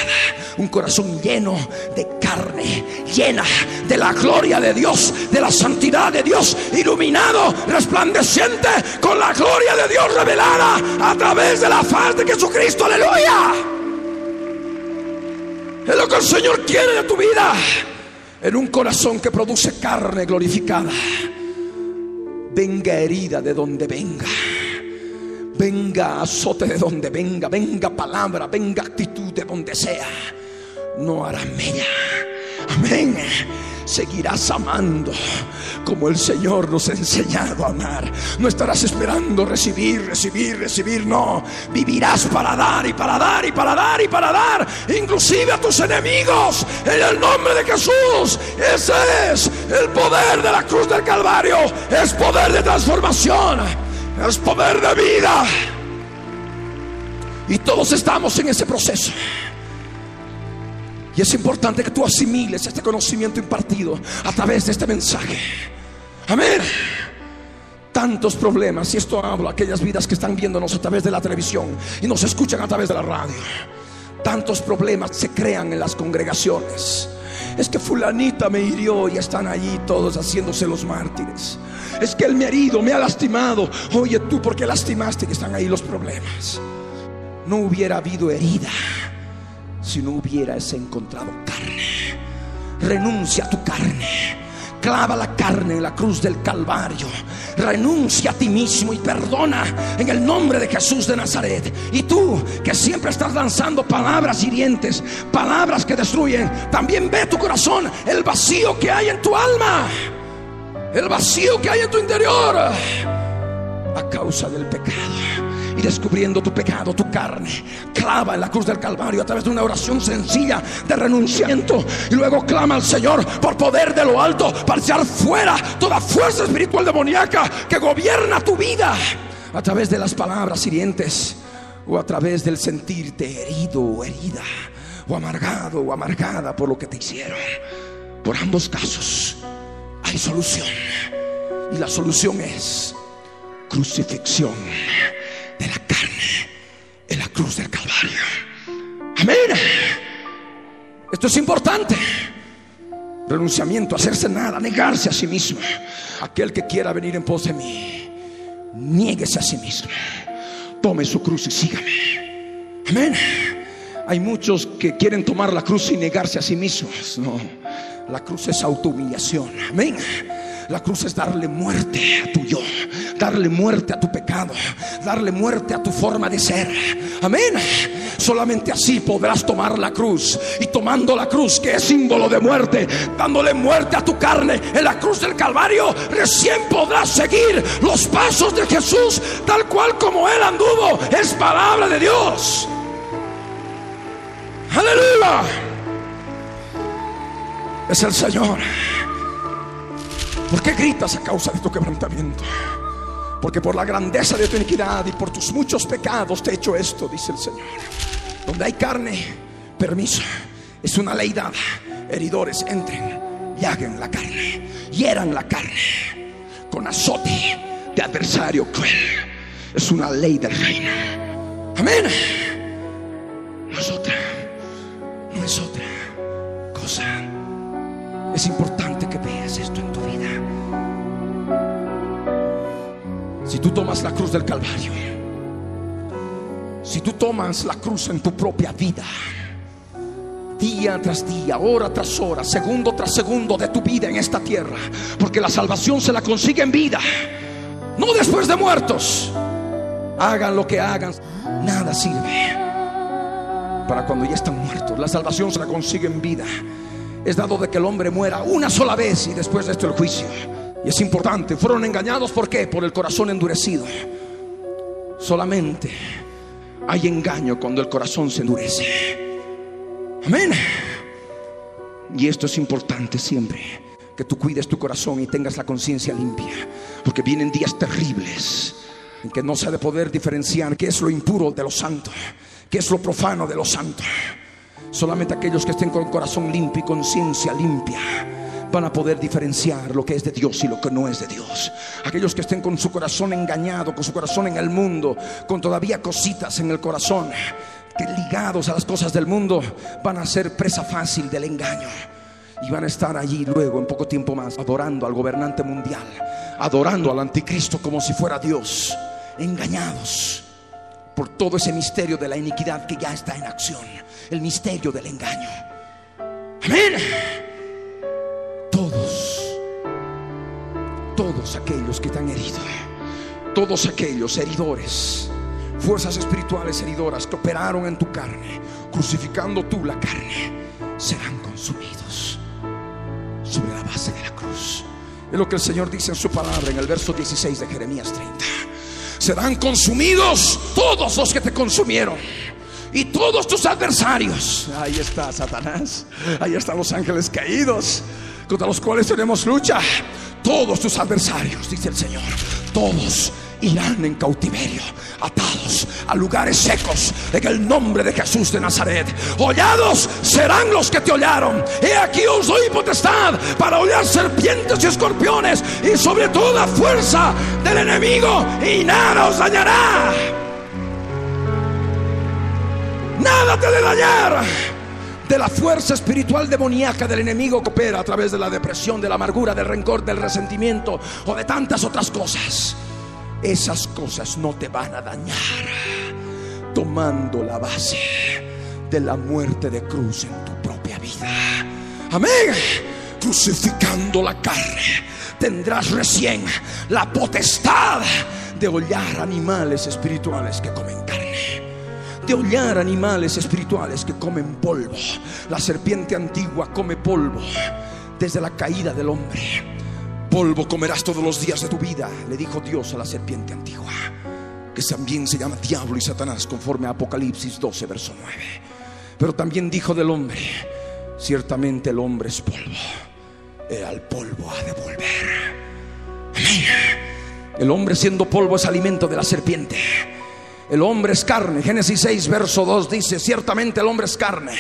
Un corazón lleno de carne, llena de la gloria de Dios, de la santidad de Dios, iluminado, resplandeciente con la gloria de Dios revelada a través de la faz de Jesucristo. Aleluya. Es lo que el Señor quiere de tu vida. En un corazón que produce carne glorificada. Venga herida de donde venga venga azote de donde venga, venga palabra, venga actitud de donde sea, no hará mella. Amén. Seguirás amando como el Señor nos ha enseñado a amar. No estarás esperando recibir, recibir, recibir. No, vivirás para dar y para dar y para dar y para dar. Inclusive a tus enemigos. En el nombre de Jesús. Ese es el poder de la cruz del Calvario. Es poder de transformación es poder de vida. Y todos estamos en ese proceso. Y es importante que tú asimiles este conocimiento impartido a través de este mensaje. Amén. Tantos problemas, y esto hablo a aquellas vidas que están viéndonos a través de la televisión y nos escuchan a través de la radio. Tantos problemas se crean en las congregaciones. Es que fulanita me hirió y están allí todos haciéndose los mártires. Es que él me ha herido, me ha lastimado. Oye, tú, ¿por qué lastimaste? Que están ahí los problemas. No hubiera habido herida si no hubieras encontrado carne. Renuncia a tu carne. Clava la carne en la cruz del Calvario. Renuncia a ti mismo y perdona en el nombre de Jesús de Nazaret. Y tú que siempre estás lanzando palabras hirientes, palabras que destruyen, también ve tu corazón, el vacío que hay en tu alma el vacío que hay en tu interior a causa del pecado. Y descubriendo tu pecado, tu carne, clava en la cruz del Calvario a través de una oración sencilla de renunciamiento. Y luego clama al Señor por poder de lo alto para echar fuera toda fuerza espiritual demoníaca que gobierna tu vida a través de las palabras hirientes o a través del sentirte herido o herida o amargado o amargada por lo que te hicieron. Por ambos casos hay solución. Y la solución es crucifixión cruz del Calvario. Amén. Esto es importante. Renunciamiento, hacerse nada, negarse a sí mismo. Aquel que quiera venir en pos de mí, niéguese a sí mismo. Tome su cruz y sígame. Amén. Hay muchos que quieren tomar la cruz y negarse a sí mismos. No. La cruz es autohumillación. Amén. La cruz es darle muerte a tu yo, darle muerte a tu pecado, darle muerte a tu forma de ser. Amén. Solamente así podrás tomar la cruz. Y tomando la cruz, que es símbolo de muerte, dándole muerte a tu carne en la cruz del Calvario, recién podrás seguir los pasos de Jesús tal cual como Él anduvo. Es palabra de Dios. Aleluya es el Señor. ¿Por qué gritas a causa de tu quebrantamiento? Porque por la grandeza de tu iniquidad y por tus muchos pecados te he hecho esto, dice el Señor. Donde hay carne, permiso. Es una ley dada. Heridores entren y hagan la carne. Hieran la carne con azote de adversario cruel. Es una ley del reino. Amén. No es otra. No es otra cosa. Es importante que veas esto en Si tú tomas la cruz del Calvario, si tú tomas la cruz en tu propia vida, día tras día, hora tras hora, segundo tras segundo de tu vida en esta tierra, porque la salvación se la consigue en vida, no después de muertos. Hagan lo que hagan, nada sirve para cuando ya están muertos. La salvación se la consigue en vida. Es dado de que el hombre muera una sola vez y después de esto el juicio. Y es importante, fueron engañados ¿por qué? Por el corazón endurecido. Solamente hay engaño cuando el corazón se endurece. Amén. Y esto es importante siempre, que tú cuides tu corazón y tengas la conciencia limpia, porque vienen días terribles en que no se ha de poder diferenciar qué es lo impuro de lo santo, qué es lo profano de lo santo. Solamente aquellos que estén con corazón limpio y conciencia limpia van a poder diferenciar lo que es de Dios y lo que no es de Dios. Aquellos que estén con su corazón engañado, con su corazón en el mundo, con todavía cositas en el corazón, que ligados a las cosas del mundo, van a ser presa fácil del engaño. Y van a estar allí luego, en poco tiempo más, adorando al gobernante mundial, adorando al anticristo como si fuera Dios, engañados por todo ese misterio de la iniquidad que ya está en acción, el misterio del engaño. Amén. Todos aquellos que están heridos, todos aquellos heridores, fuerzas espirituales heridoras que operaron en tu carne, crucificando tú la carne, serán consumidos sobre la base de la cruz. Es lo que el Señor dice en su palabra en el verso 16 de Jeremías 30. Serán consumidos todos los que te consumieron. Y todos tus adversarios. Ahí está Satanás. Ahí están los ángeles caídos. Contra los cuales tenemos lucha. Todos tus adversarios, dice el Señor. Todos irán en cautiverio, atados a lugares secos en el nombre de Jesús de Nazaret. Hollados serán los que te hollaron. He aquí os doy potestad para hollar serpientes y escorpiones y sobre toda fuerza del enemigo y nada os dañará. Nada te de dañar. De la fuerza espiritual demoníaca del enemigo que opera a través de la depresión, de la amargura, del rencor, del resentimiento o de tantas otras cosas esas cosas no te van a dañar. Tomando la base de la muerte de cruz en tu propia vida. Amén. Crucificando la carne, tendrás recién la potestad de hollar animales espirituales que comen carne. De hollar animales espirituales que comen polvo. La serpiente antigua come polvo desde la caída del hombre Polvo comerás todos los días de tu vida, le dijo Dios a la serpiente antigua, que también se llama diablo y Satanás conforme a Apocalipsis 12, verso 9. Pero también dijo del hombre, ciertamente el hombre es polvo, y al polvo ha de volver. Amén. El hombre siendo polvo es alimento de la serpiente. El hombre es carne. Génesis 6, verso 2 dice, ciertamente el hombre es carne.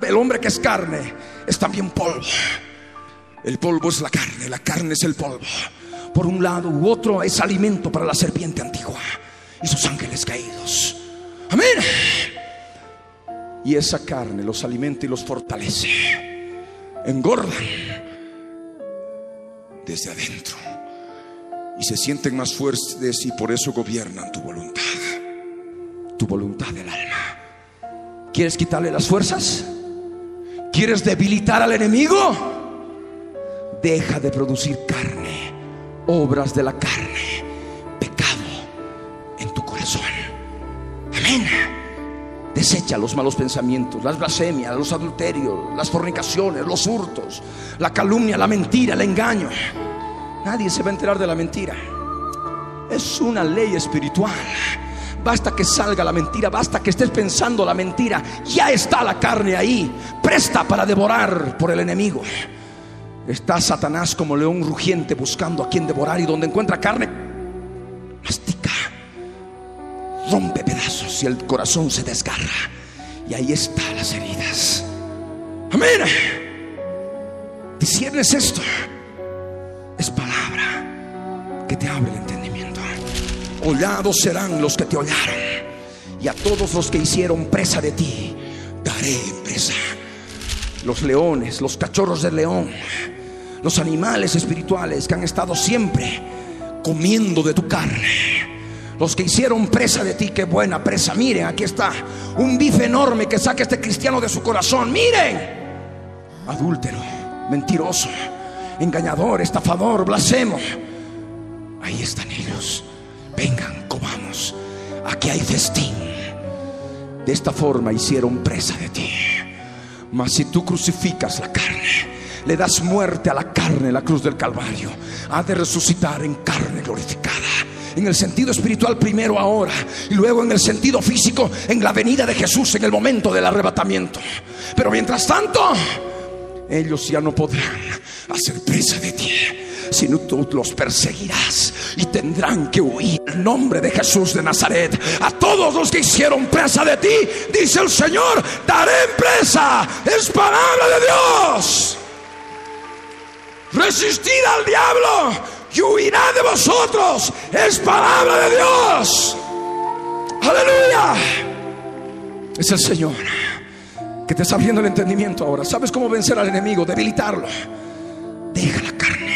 El hombre que es carne es también polvo. El polvo es la carne, la carne es el polvo. Por un lado u otro es alimento para la serpiente antigua y sus ángeles caídos. Amén. Y esa carne los alimenta y los fortalece. Engordan desde adentro. Y se sienten más fuertes y por eso gobiernan tu voluntad. Tu voluntad del alma. ¿Quieres quitarle las fuerzas? ¿Quieres debilitar al enemigo? deja de producir carne, obras de la carne, pecado en tu corazón. Amén. Desecha los malos pensamientos, las blasfemias, los adulterios, las fornicaciones, los hurtos, la calumnia, la mentira, el engaño. Nadie se va a enterar de la mentira. Es una ley espiritual. Basta que salga la mentira, basta que estés pensando la mentira. Ya está la carne ahí, presta para devorar por el enemigo. Está Satanás como león rugiente buscando a quien devorar y donde encuentra carne, rompe pedazos y el corazón se desgarra. Y ahí están las heridas. Amén. Disiernes esto. Es palabra que te abre el entendimiento. Hollados serán los que te hollaron. Y a todos los que hicieron presa de ti, daré presa. Los leones, los cachorros del león, los animales espirituales que han estado siempre comiendo de tu carne. Los que hicieron presa de ti, qué buena presa. Miren, aquí está un bife enorme que saca este cristiano de su corazón. Miren, adúltero, mentiroso, engañador, estafador, blasfemo. Ahí están ellos. Vengan, comamos. Aquí hay festín. De esta forma hicieron presa de ti. Mas si tú crucificas la carne, le das muerte a la carne en la cruz del Calvario, ha de resucitar en carne glorificada. En el sentido espiritual primero ahora y luego en el sentido físico en la venida de Jesús en el momento del arrebatamiento. Pero mientras tanto, ellos ya no podrán hacer presa de ti sino tú los perseguirás y tendrán que huir. En nombre de Jesús de Nazaret, a todos los que hicieron presa de ti, dice el Señor, daré presa. Es palabra de Dios. Resistid al diablo y huirá de vosotros. Es palabra de Dios. Aleluya. Es el Señor que te está abriendo el entendimiento ahora. ¿Sabes cómo vencer al enemigo? Debilitarlo. Deja la carne.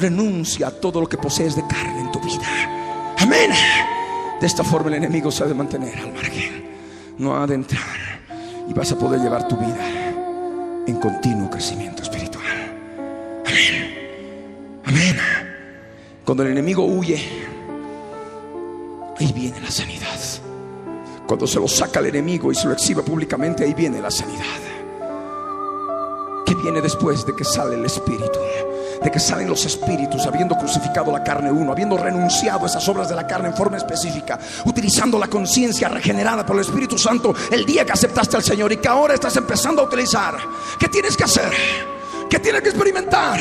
Renuncia a todo lo que posees de carne en tu vida. Amén. De esta forma el enemigo se ha de mantener al margen. No ha de entrar. Y vas a poder llevar tu vida en continuo crecimiento espiritual. Amén. Amén. Cuando el enemigo huye, ahí viene la sanidad. Cuando se lo saca el enemigo y se lo exhibe públicamente, ahí viene la sanidad. ¿Qué viene después de que sale el espíritu? De que salen los espíritus, habiendo crucificado la carne uno, habiendo renunciado a esas obras de la carne en forma específica, utilizando la conciencia regenerada por el Espíritu Santo el día que aceptaste al Señor y que ahora estás empezando a utilizar. ¿Qué tienes que hacer? ¿Qué tienes que experimentar?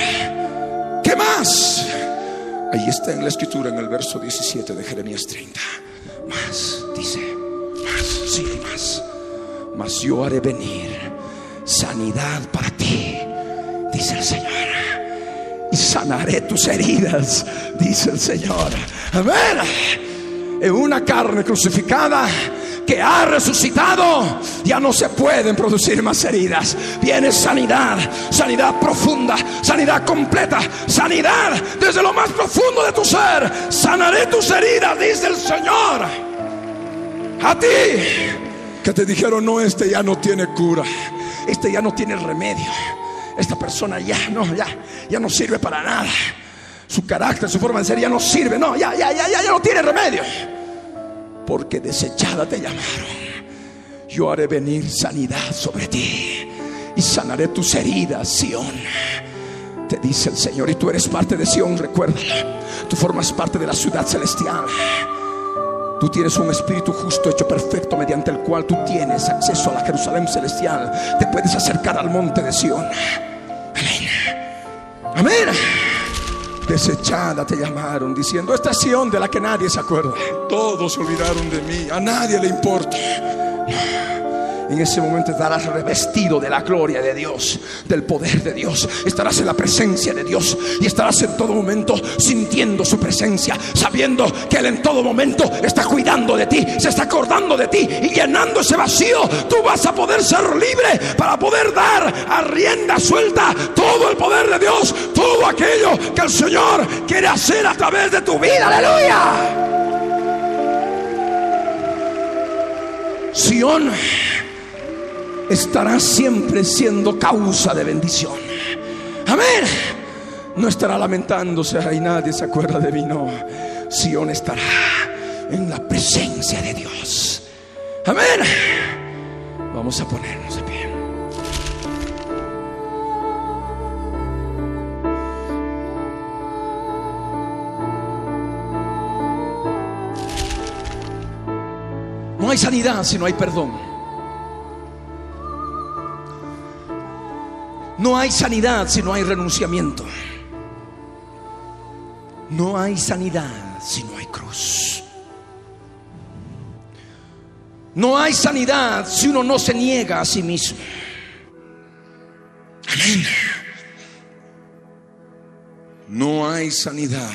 ¿Qué más? Ahí está en la escritura, en el verso 17 de Jeremías 30. Más, dice, más, sí, más. Mas yo haré venir sanidad para ti, dice el Señor. Sanaré tus heridas, dice el Señor. Amén. En una carne crucificada que ha resucitado, ya no se pueden producir más heridas. Viene sanidad, sanidad profunda, sanidad completa, sanidad desde lo más profundo de tu ser. Sanaré tus heridas, dice el Señor. A ti que te dijeron, no, este ya no tiene cura, este ya no tiene remedio, esta persona ya no, ya, ya no sirve para nada. Su carácter, su forma de ser ya no sirve, no, ya, ya, ya, ya, ya no tiene remedio porque desechada te llamaron. Yo haré venir sanidad sobre ti y sanaré tus heridas, Sión. Te dice el Señor, y tú eres parte de Sión, recuérdalo. Tú formas parte de la ciudad celestial. Tú tienes un espíritu justo hecho perfecto mediante el cual tú tienes acceso a la Jerusalén celestial. Te puedes acercar al monte de Sión. Amén. Amén desechada te llamaron, diciendo, estación de la que nadie se acuerda. Todos olvidaron de mí, a nadie le importa. En ese momento estarás revestido de la gloria de Dios, del poder de Dios. Estarás en la presencia de Dios y estarás en todo momento sintiendo su presencia, sabiendo que Él en todo momento está cuidando de ti, se está acordando de ti y llenando ese vacío. Tú vas a poder ser libre para poder dar a rienda suelta todo el poder de Dios, todo aquello que el Señor quiere hacer a través de tu vida. Aleluya. Sion estará siempre siendo causa de bendición. Amén. No estará lamentándose, ay, nadie se acuerda de mí, no. Sion estará en la presencia de Dios. Amén. Vamos a ponernos de pie. No hay sanidad si no hay perdón. No hay sanidad si no hay renunciamiento. No hay sanidad si no hay cruz. No hay sanidad si uno no se niega a sí mismo. Amén. No hay sanidad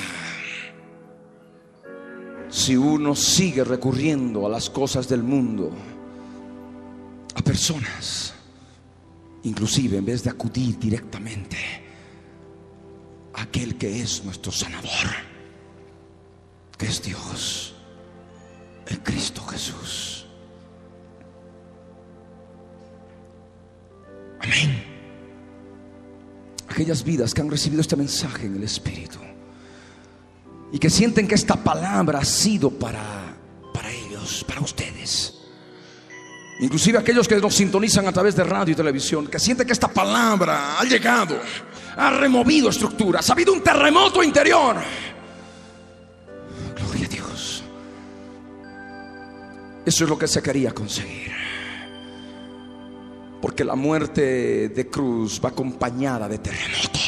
si uno sigue recurriendo a las cosas del mundo, a personas, inclusive en vez de acudir directamente a aquel que es nuestro sanador, que es Dios, el Cristo Jesús. Amén. Aquellas vidas que han recibido este mensaje en el Espíritu y que sienten que esta palabra ha sido para, para ellos, para ustedes. Inclusive aquellos que nos sintonizan a través de radio y televisión, que sienten que esta palabra ha llegado, ha removido estructuras, ha habido un terremoto interior. Gloria a Dios. Eso es lo que se quería conseguir. Porque la muerte de cruz va acompañada de terremoto.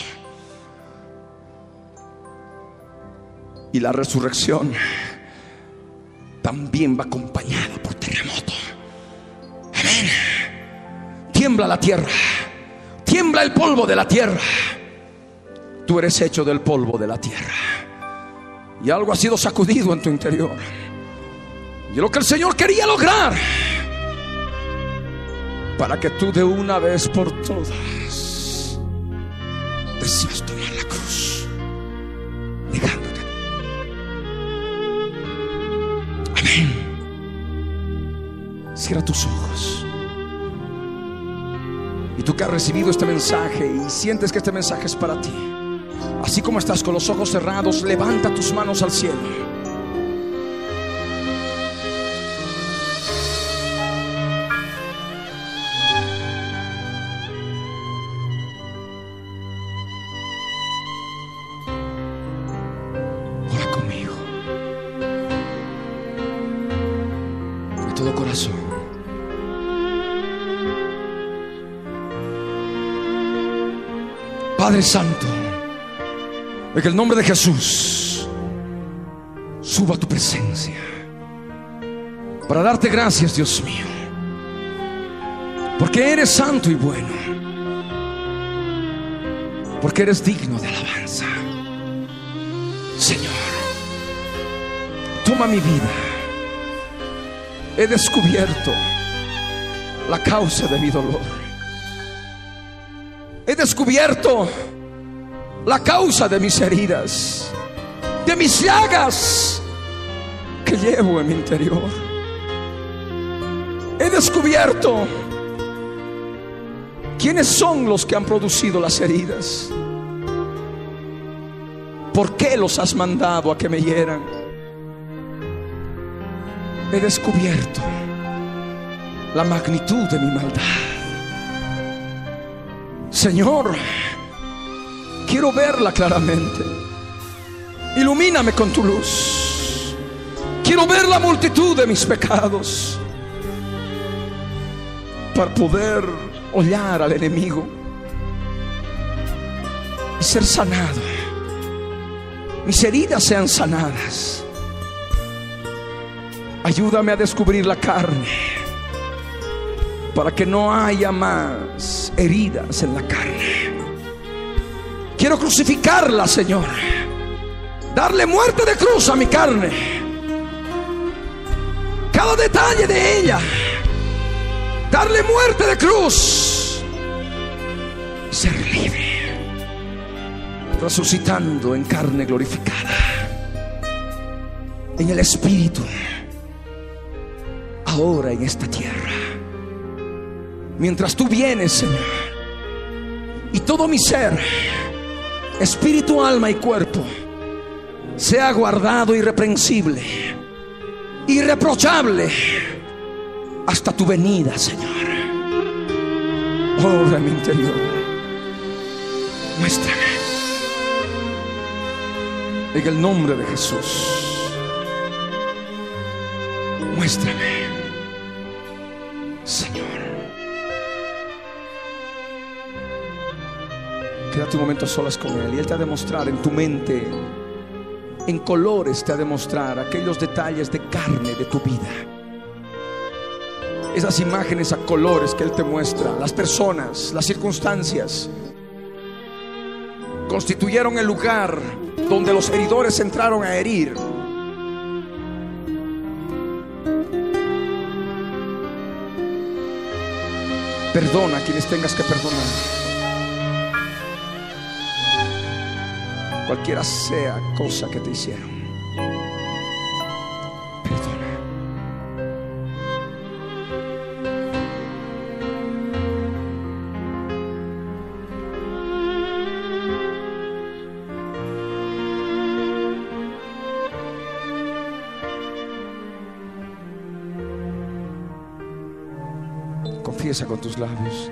Y la resurrección también va acompañada Tiembla la tierra. Tiembla el polvo de la tierra. Tú eres hecho del polvo de la tierra. Y algo ha sido sacudido en tu interior. Y lo que el Señor quería lograr. Para que tú de una vez por todas decidas tomar la cruz. Negándote. Amén. Cierra tus ojos. Y tú que has recibido este mensaje y sientes que este mensaje es para ti. Así como estás con los ojos cerrados, levanta tus manos al cielo. Santo, en el nombre de Jesús, suba tu presencia para darte gracias, Dios mío, porque eres santo y bueno, porque eres digno de alabanza. Señor, toma mi vida. He descubierto la causa de mi dolor. Descubierto la causa de mis heridas, de mis llagas que llevo en mi interior. He descubierto quiénes son los que han producido las heridas. ¿Por qué los has mandado a que me hieran? He descubierto la magnitud de mi maldad. Señor, quiero verla claramente. Ilumíname con tu luz. Quiero ver la multitud de mis pecados para poder hollar al enemigo y ser sanado. Mis heridas sean sanadas. Ayúdame a descubrir la carne para que no haya más heridas en la carne. Quiero crucificarla, Señor. Darle muerte de cruz a mi carne. Cada detalle de ella. Darle muerte de cruz. Ser libre. Resucitando en carne glorificada. En el Espíritu. Ahora en esta tierra mientras tú vienes, Señor. Y todo mi ser, espíritu, alma y cuerpo, sea guardado irreprensible, irreprochable, hasta tu venida, Señor. Obra mi interior. Muéstrame. En el nombre de Jesús. Muéstrame. Quédate un momento solas con Él y Él te ha de mostrar en tu mente, en colores te ha de mostrar aquellos detalles de carne de tu vida. esas imágenes a colores que Él te muestra, las personas, las circunstancias, constituyeron el lugar donde los heridores entraron a herir. Perdona a quienes tengas que perdonar. Cualquiera sea cosa que te hicieron. Confiesa con tus labios.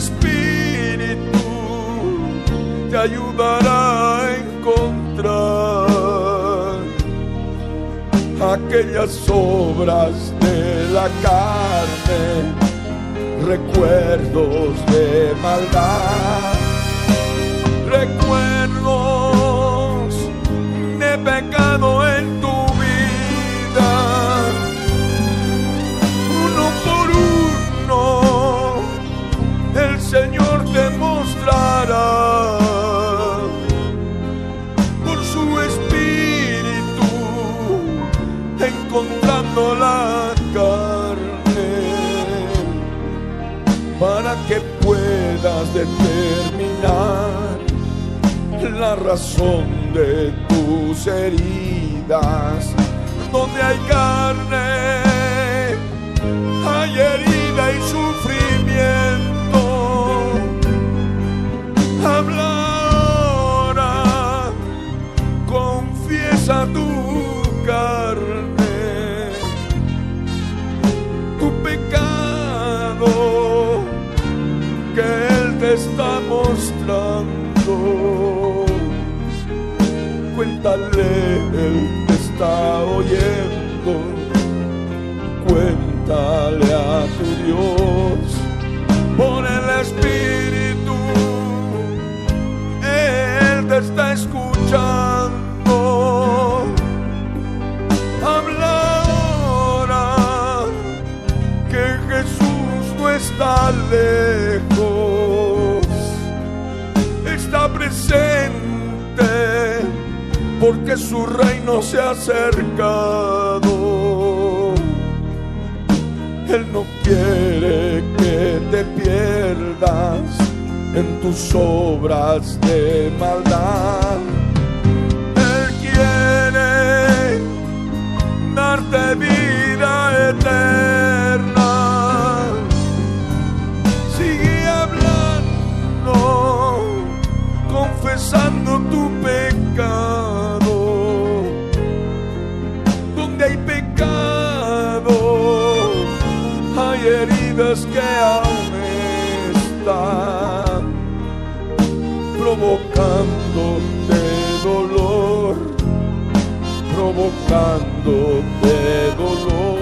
Espíritu te ayudará a encontrar aquellas obras de la carne, recuerdos de maldad, recuerdos determinar la razón de tus heridas. Donde hay carne, hay herida y sufrimiento. Habla ahora, confiesa tu cuéntale, Él te está oyendo, cuéntale a tu Dios. Por el Espíritu, Él te está escuchando. Habla ahora que Jesús no está lejos, porque su reino se ha acercado. Él no quiere que te pierdas en tus obras de maldad. Él quiere darte vida eterna. Que aún están provocándote dolor, provocándote dolor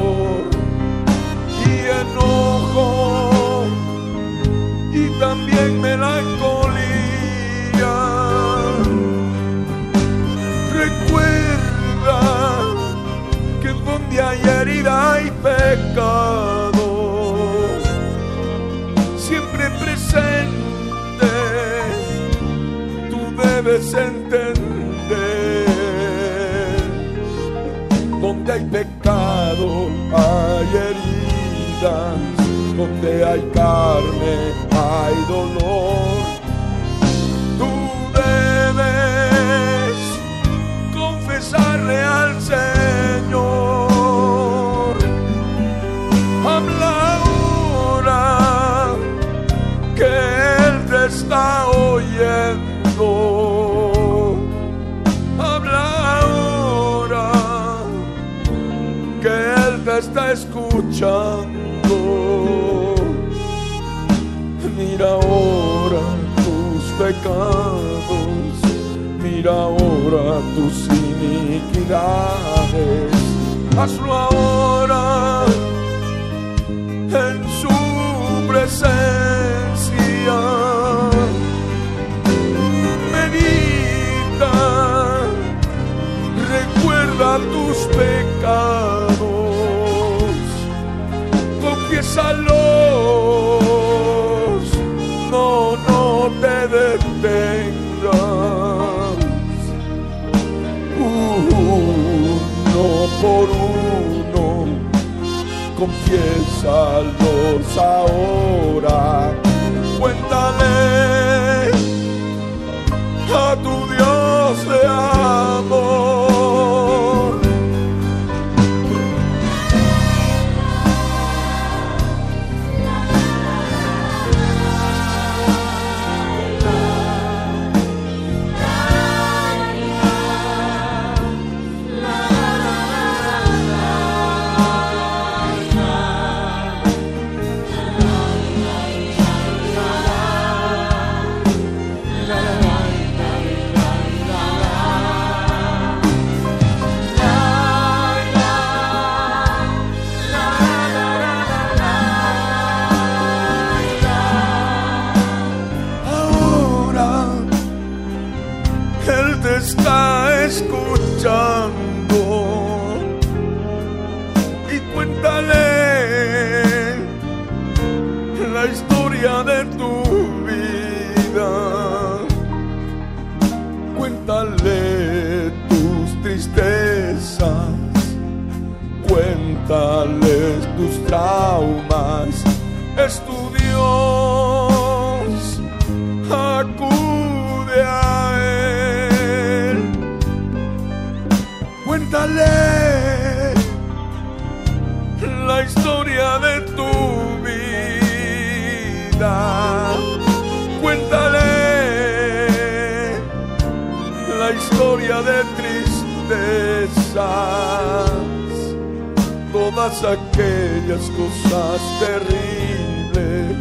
todas aquellas cosas terribles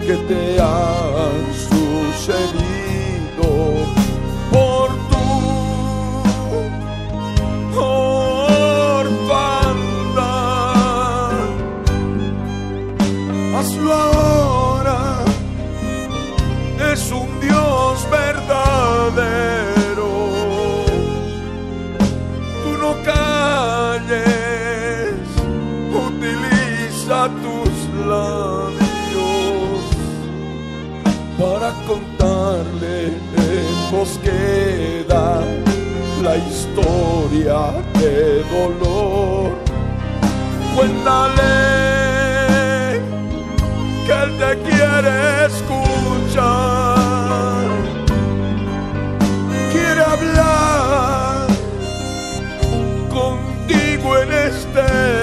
que te han sucedido por tu orfandad. Hazlo queda la historia de dolor. Cuéntale que él te quiere escuchar, quiere hablar contigo en este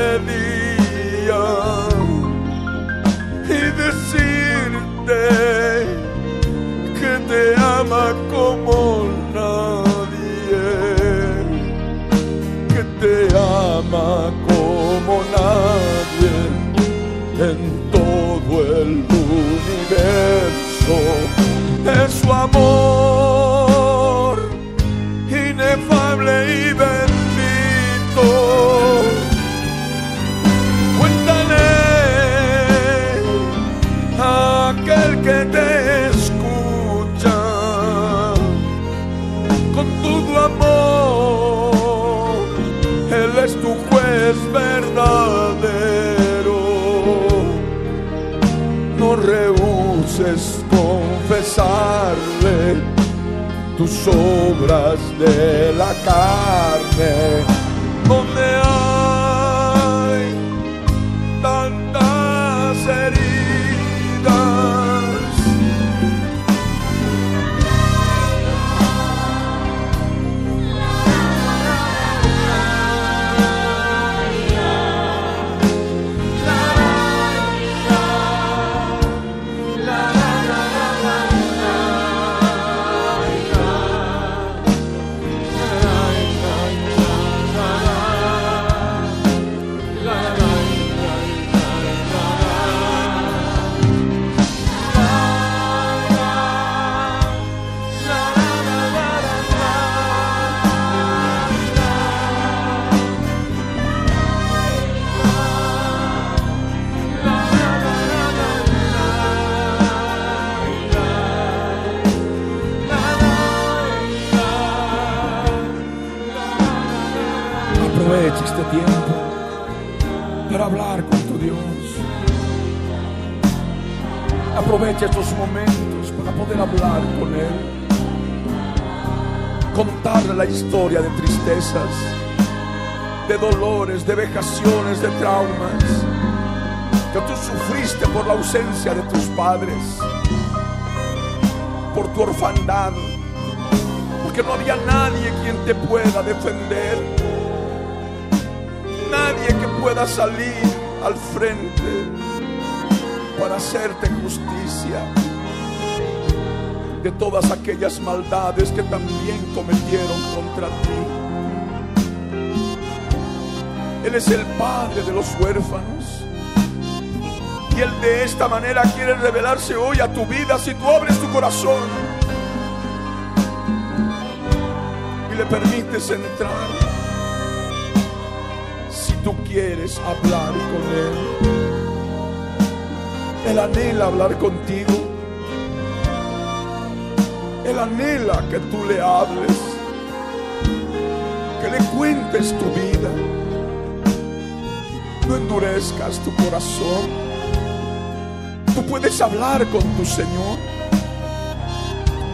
ama obras de la carne, donde Estos momentos para poder hablar con Él. Contarle la historia de tristezas, de dolores, de vejaciones, de traumas que tú sufriste por la ausencia de tus padres, por tu orfandad, porque no había nadie quien te pueda defender nadie que pueda salir al frente para hacerte justicia de todas aquellas maldades que también cometieron contra ti. Él es el Padre de los huérfanos. Y Él de esta manera quiere revelarse hoy a tu vida si tú abres tu corazón y le permites entrar si tú quieres hablar con Él. Él anhela hablar contigo. Él anhela que tú le hables, que le cuentes tu vida. No endurezcas tu corazón. Tú puedes hablar con tu Señor,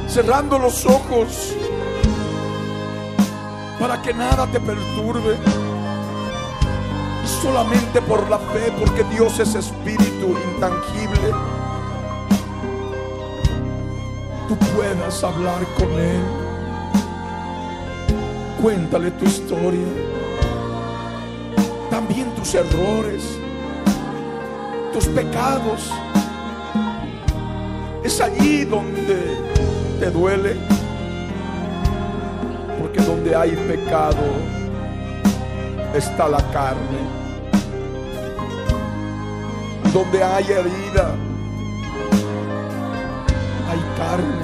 cerrando los ojos para que nada te perturbe solamente por la fe, porque Dios es espíritu intangible, tú puedas hablar con Él. Cuéntale tu historia, también tus errores, tus pecados. Es allí donde te duele, porque donde hay pecado está la carne donde hay herida, hay carne.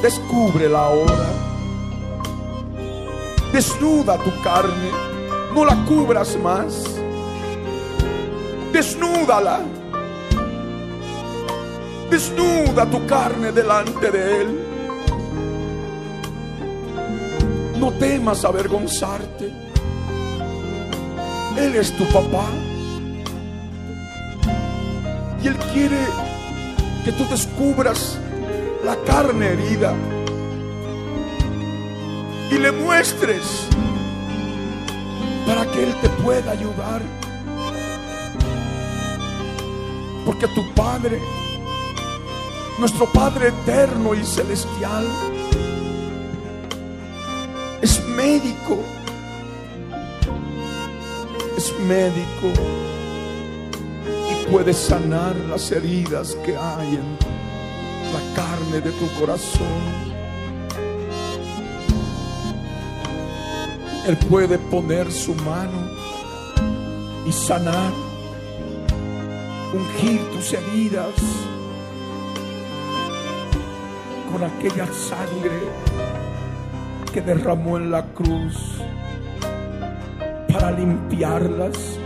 Descúbrela ahora. Desnuda tu carne. No la cubras más. Desnúdala. Desnuda tu carne delante de Él. No temas avergonzarte. Él es tu papá. Quiere que tú descubras la carne herida y le muestres para que Él te pueda ayudar. Porque tu Padre, nuestro Padre eterno y celestial, es médico. Es médico puede sanar las heridas que hay en la carne de tu corazón. Él puede poner su mano y sanar, ungir tus heridas con aquella sangre que derramó en la cruz para limpiarlas.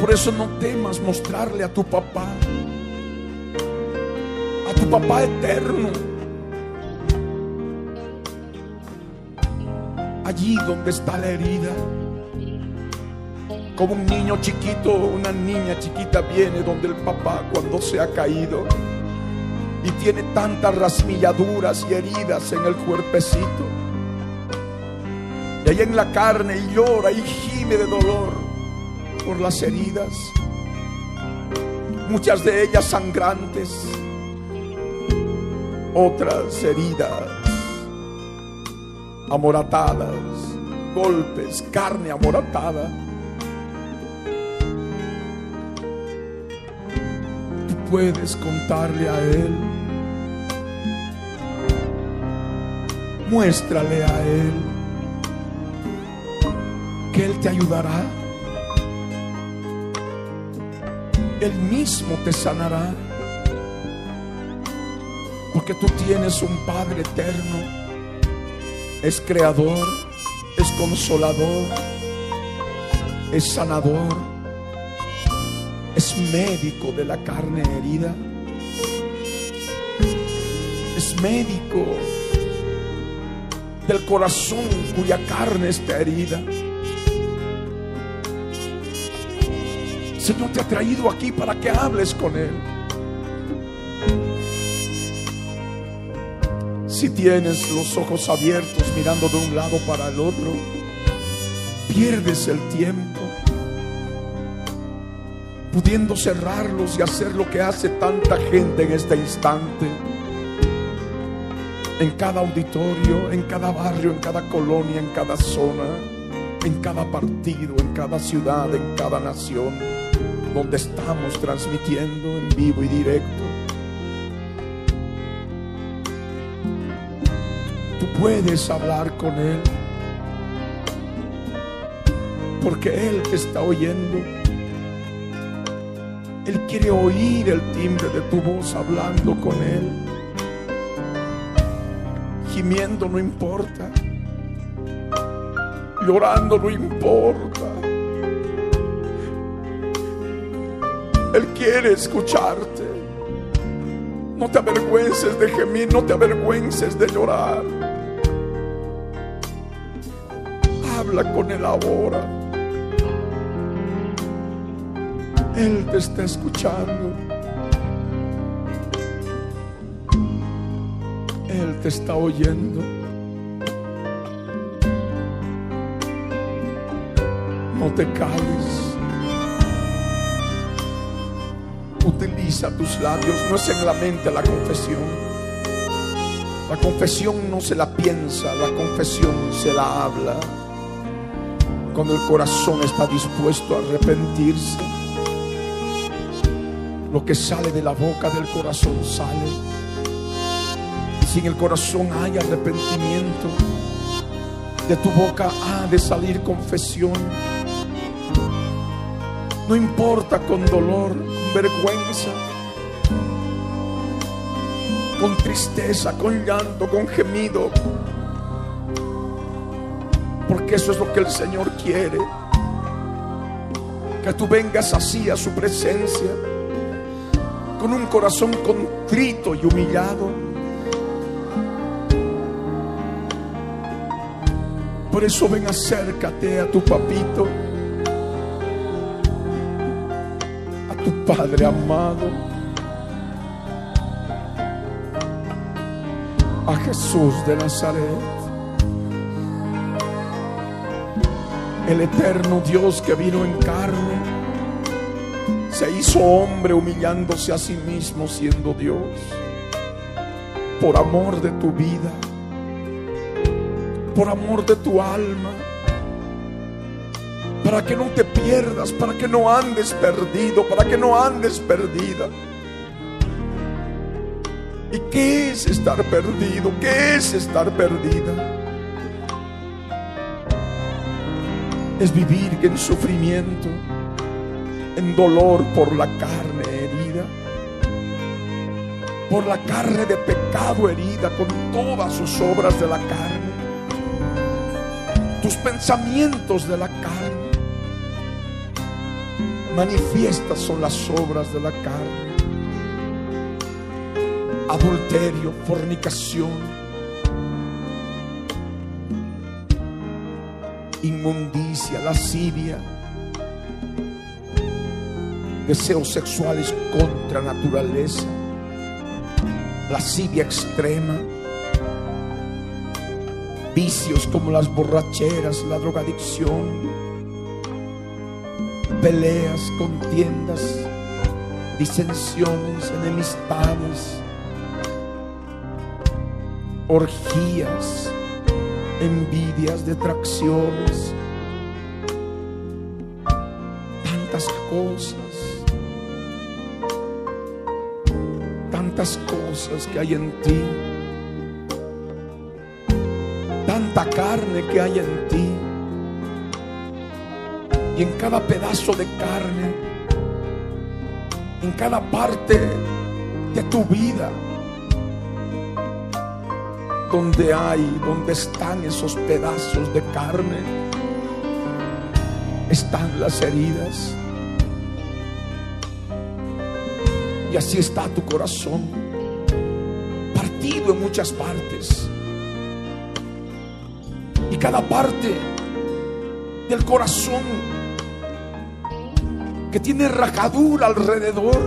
Por eso no temas mostrarle a tu papá, a tu papá eterno allí donde está la herida. Como un niño chiquito, una niña chiquita viene donde el papá cuando se ha caído y tiene tantas rasmilladuras y heridas en el cuerpecito. Y ahí en la carne y llora y gime de dolor por las heridas. Muchas de ellas sangrantes, otras heridas amoratadas, golpes, carne amoratada. Tú puedes contarle a Él, muéstrale a Él que Él te ayudará. Él mismo te sanará. Porque tú tienes un Padre eterno es creador, es consolador, es sanador, es médico de la carne herida, es médico del corazón cuya carne está herida. Señor te ha traído aquí para que hables con Él. Si tienes los ojos abiertos mirando de un lado para el otro, pierdes el tiempo pudiendo cerrarlos y hacer lo que hace tanta gente en este instante. En cada auditorio, en cada barrio, en cada colonia, en cada zona, en cada partido, en cada ciudad, en cada nación, donde estamos transmitiendo en vivo y directo. puedes hablar con Él. Porque Él te está oyendo. Él quiere oír el timbre de tu voz hablando con Él. Gimiendo no importa. Llorando no importa. Él quiere escucharte. No te avergüences de gemir, no te avergüences de llorar. habla con Él ahora. Él te está escuchando. Él te está oyendo. No te calles. Utiliza tus labios. No es en la mente la confesión. La confesión no se la piensa, la confesión se la habla cuando el corazón está dispuesto a arrepentirse, lo que sale de la boca del corazón sale. Si en el corazón hay arrepentimiento, de tu boca ha de salir confesión. No importa con dolor, con vergüenza, con tristeza, con llanto, con gemido, porque eso es lo que el Señor quiere. Que tú vengas así a su presencia, con un corazón contrito y humillado. Por eso ven acércate a tu papito, Padre amado. A Jesús de Nazaret. El eterno Dios que vino en carne. Se hizo hombre humillándose a sí mismo siendo Dios. Por amor de tu vida. Por amor de tu alma para que no te pierdas, para que no andes perdido, para que no andes perdida. ¿Y qué es estar perdido? ¿Qué es estar perdida? Es vivir en sufrimiento, en dolor por la carne herida, por la carne de pecado herida, con todas sus obras de la carne, tus pensamientos de la carne. Manifiestas son las obras de la carne. Adulterio, fornicación, inmundicia, lascivia, deseos sexuales contra naturaleza, lascivia extrema, vicios como las borracheras, la drogadicción, peleas, contiendas, disensiones, enemistades orgías, envidias, detracciones, tantas cosas, tantas cosas que hay en ti, tanta carne que hay en ti, y en cada pedazo de carne, en cada parte de tu vida, donde hay, donde están esos pedazos de carne, están las heridas. Y así está tu corazón, partido en muchas partes. Y cada parte del corazón que tiene rajadura alrededor,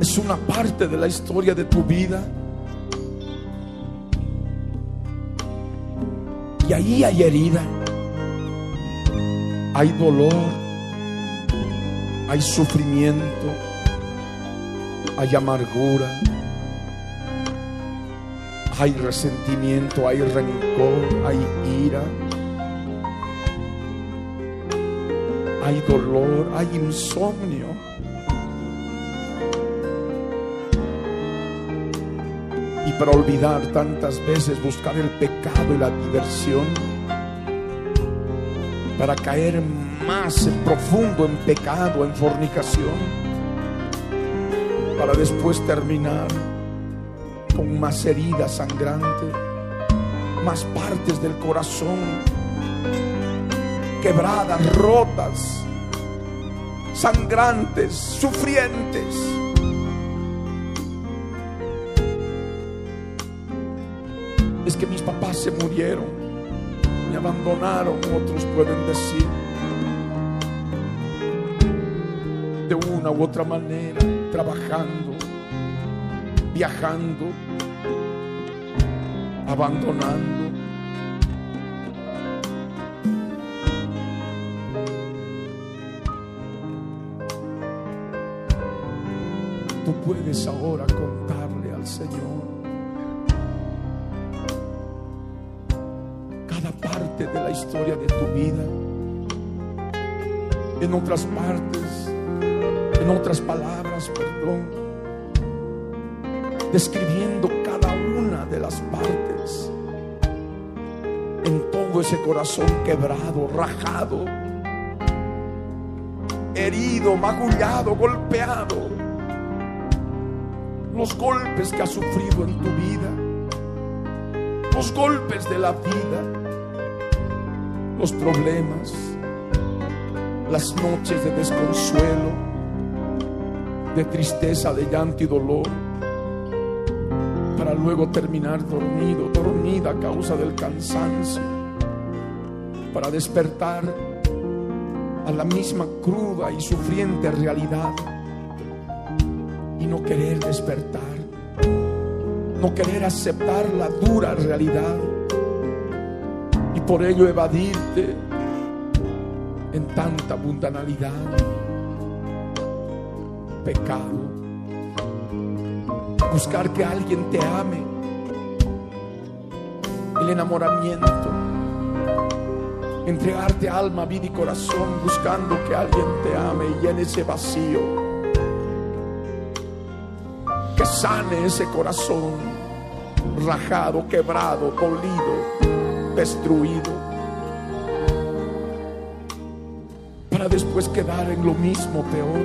es una parte de la historia de tu vida. Y ahí hay herida, hay dolor, hay sufrimiento, hay amargura, hay resentimiento, hay rencor, hay ira, hay dolor, hay insomnio. Y para olvidar tantas veces buscar el pecado y la diversión, para caer más profundo en pecado, en fornicación, para después terminar con más herida sangrante, más partes del corazón quebradas, rotas, sangrantes, sufrientes. Es que mis papás se murieron, me abandonaron, otros pueden decir. De una u otra manera, trabajando, viajando, abandonando. Puedes ahora contarle al Señor cada parte de la historia de tu vida. En otras partes, en otras palabras, perdón, describiendo cada una de las partes en todo ese corazón quebrado, rajado, herido, magullado, golpeado, los golpes que has sufrido en tu vida, los golpes de la vida, los problemas, las noches de desconsuelo, de tristeza, de llanto y dolor, para luego terminar dormido, dormida a causa del cansancio, para despertar a la misma cruda y sufriente realidad y no querer despertar. no querer aceptar la dura realidad. Y por ello evadirte en tanta mundanalidad, pecado, buscar que alguien te ame, el enamoramiento, entregarte alma, vida y corazón buscando que alguien te ame y llene ese vacío que sane ese corazón rajado, quebrado, dolido, destruido, para después quedar en lo mismo peor.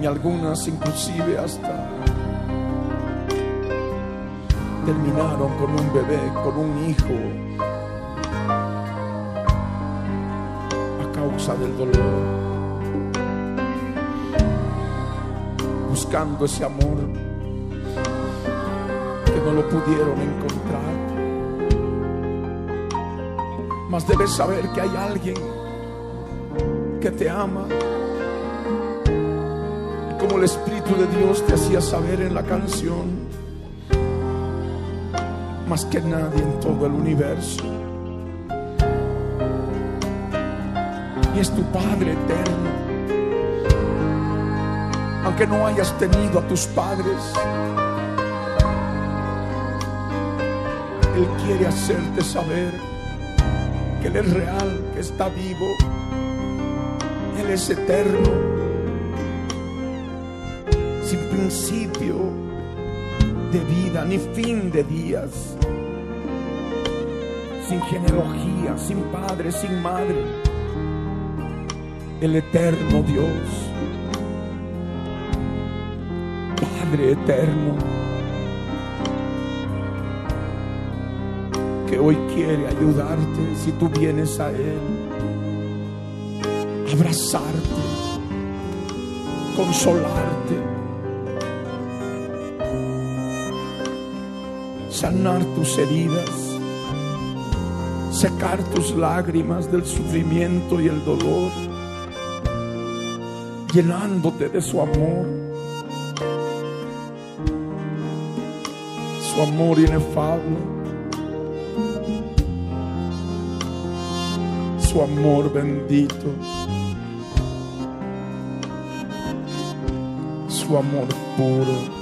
Y algunas inclusive hasta terminaron con un bebé, con un hijo, a causa del dolor. Buscando ese amor que no lo pudieron encontrar. Mas debes saber que hay alguien que te ama. Como el Espíritu de Dios te hacía saber en la canción, más que nadie en todo el universo. Y es tu Padre eterno aunque no hayas tenido a tus padres, Él quiere hacerte saber que Él es real, que está vivo, Él es eterno, sin principio de vida ni fin de días, sin genealogía, sin padre, sin madre, el eterno Dios eterno, que hoy quiere ayudarte si tú vienes a Él, abrazarte, consolarte, sanar tus heridas, secar tus lágrimas del sufrimiento y el dolor, llenándote de su amor su amor inefable, su amor bendito, su amor puro.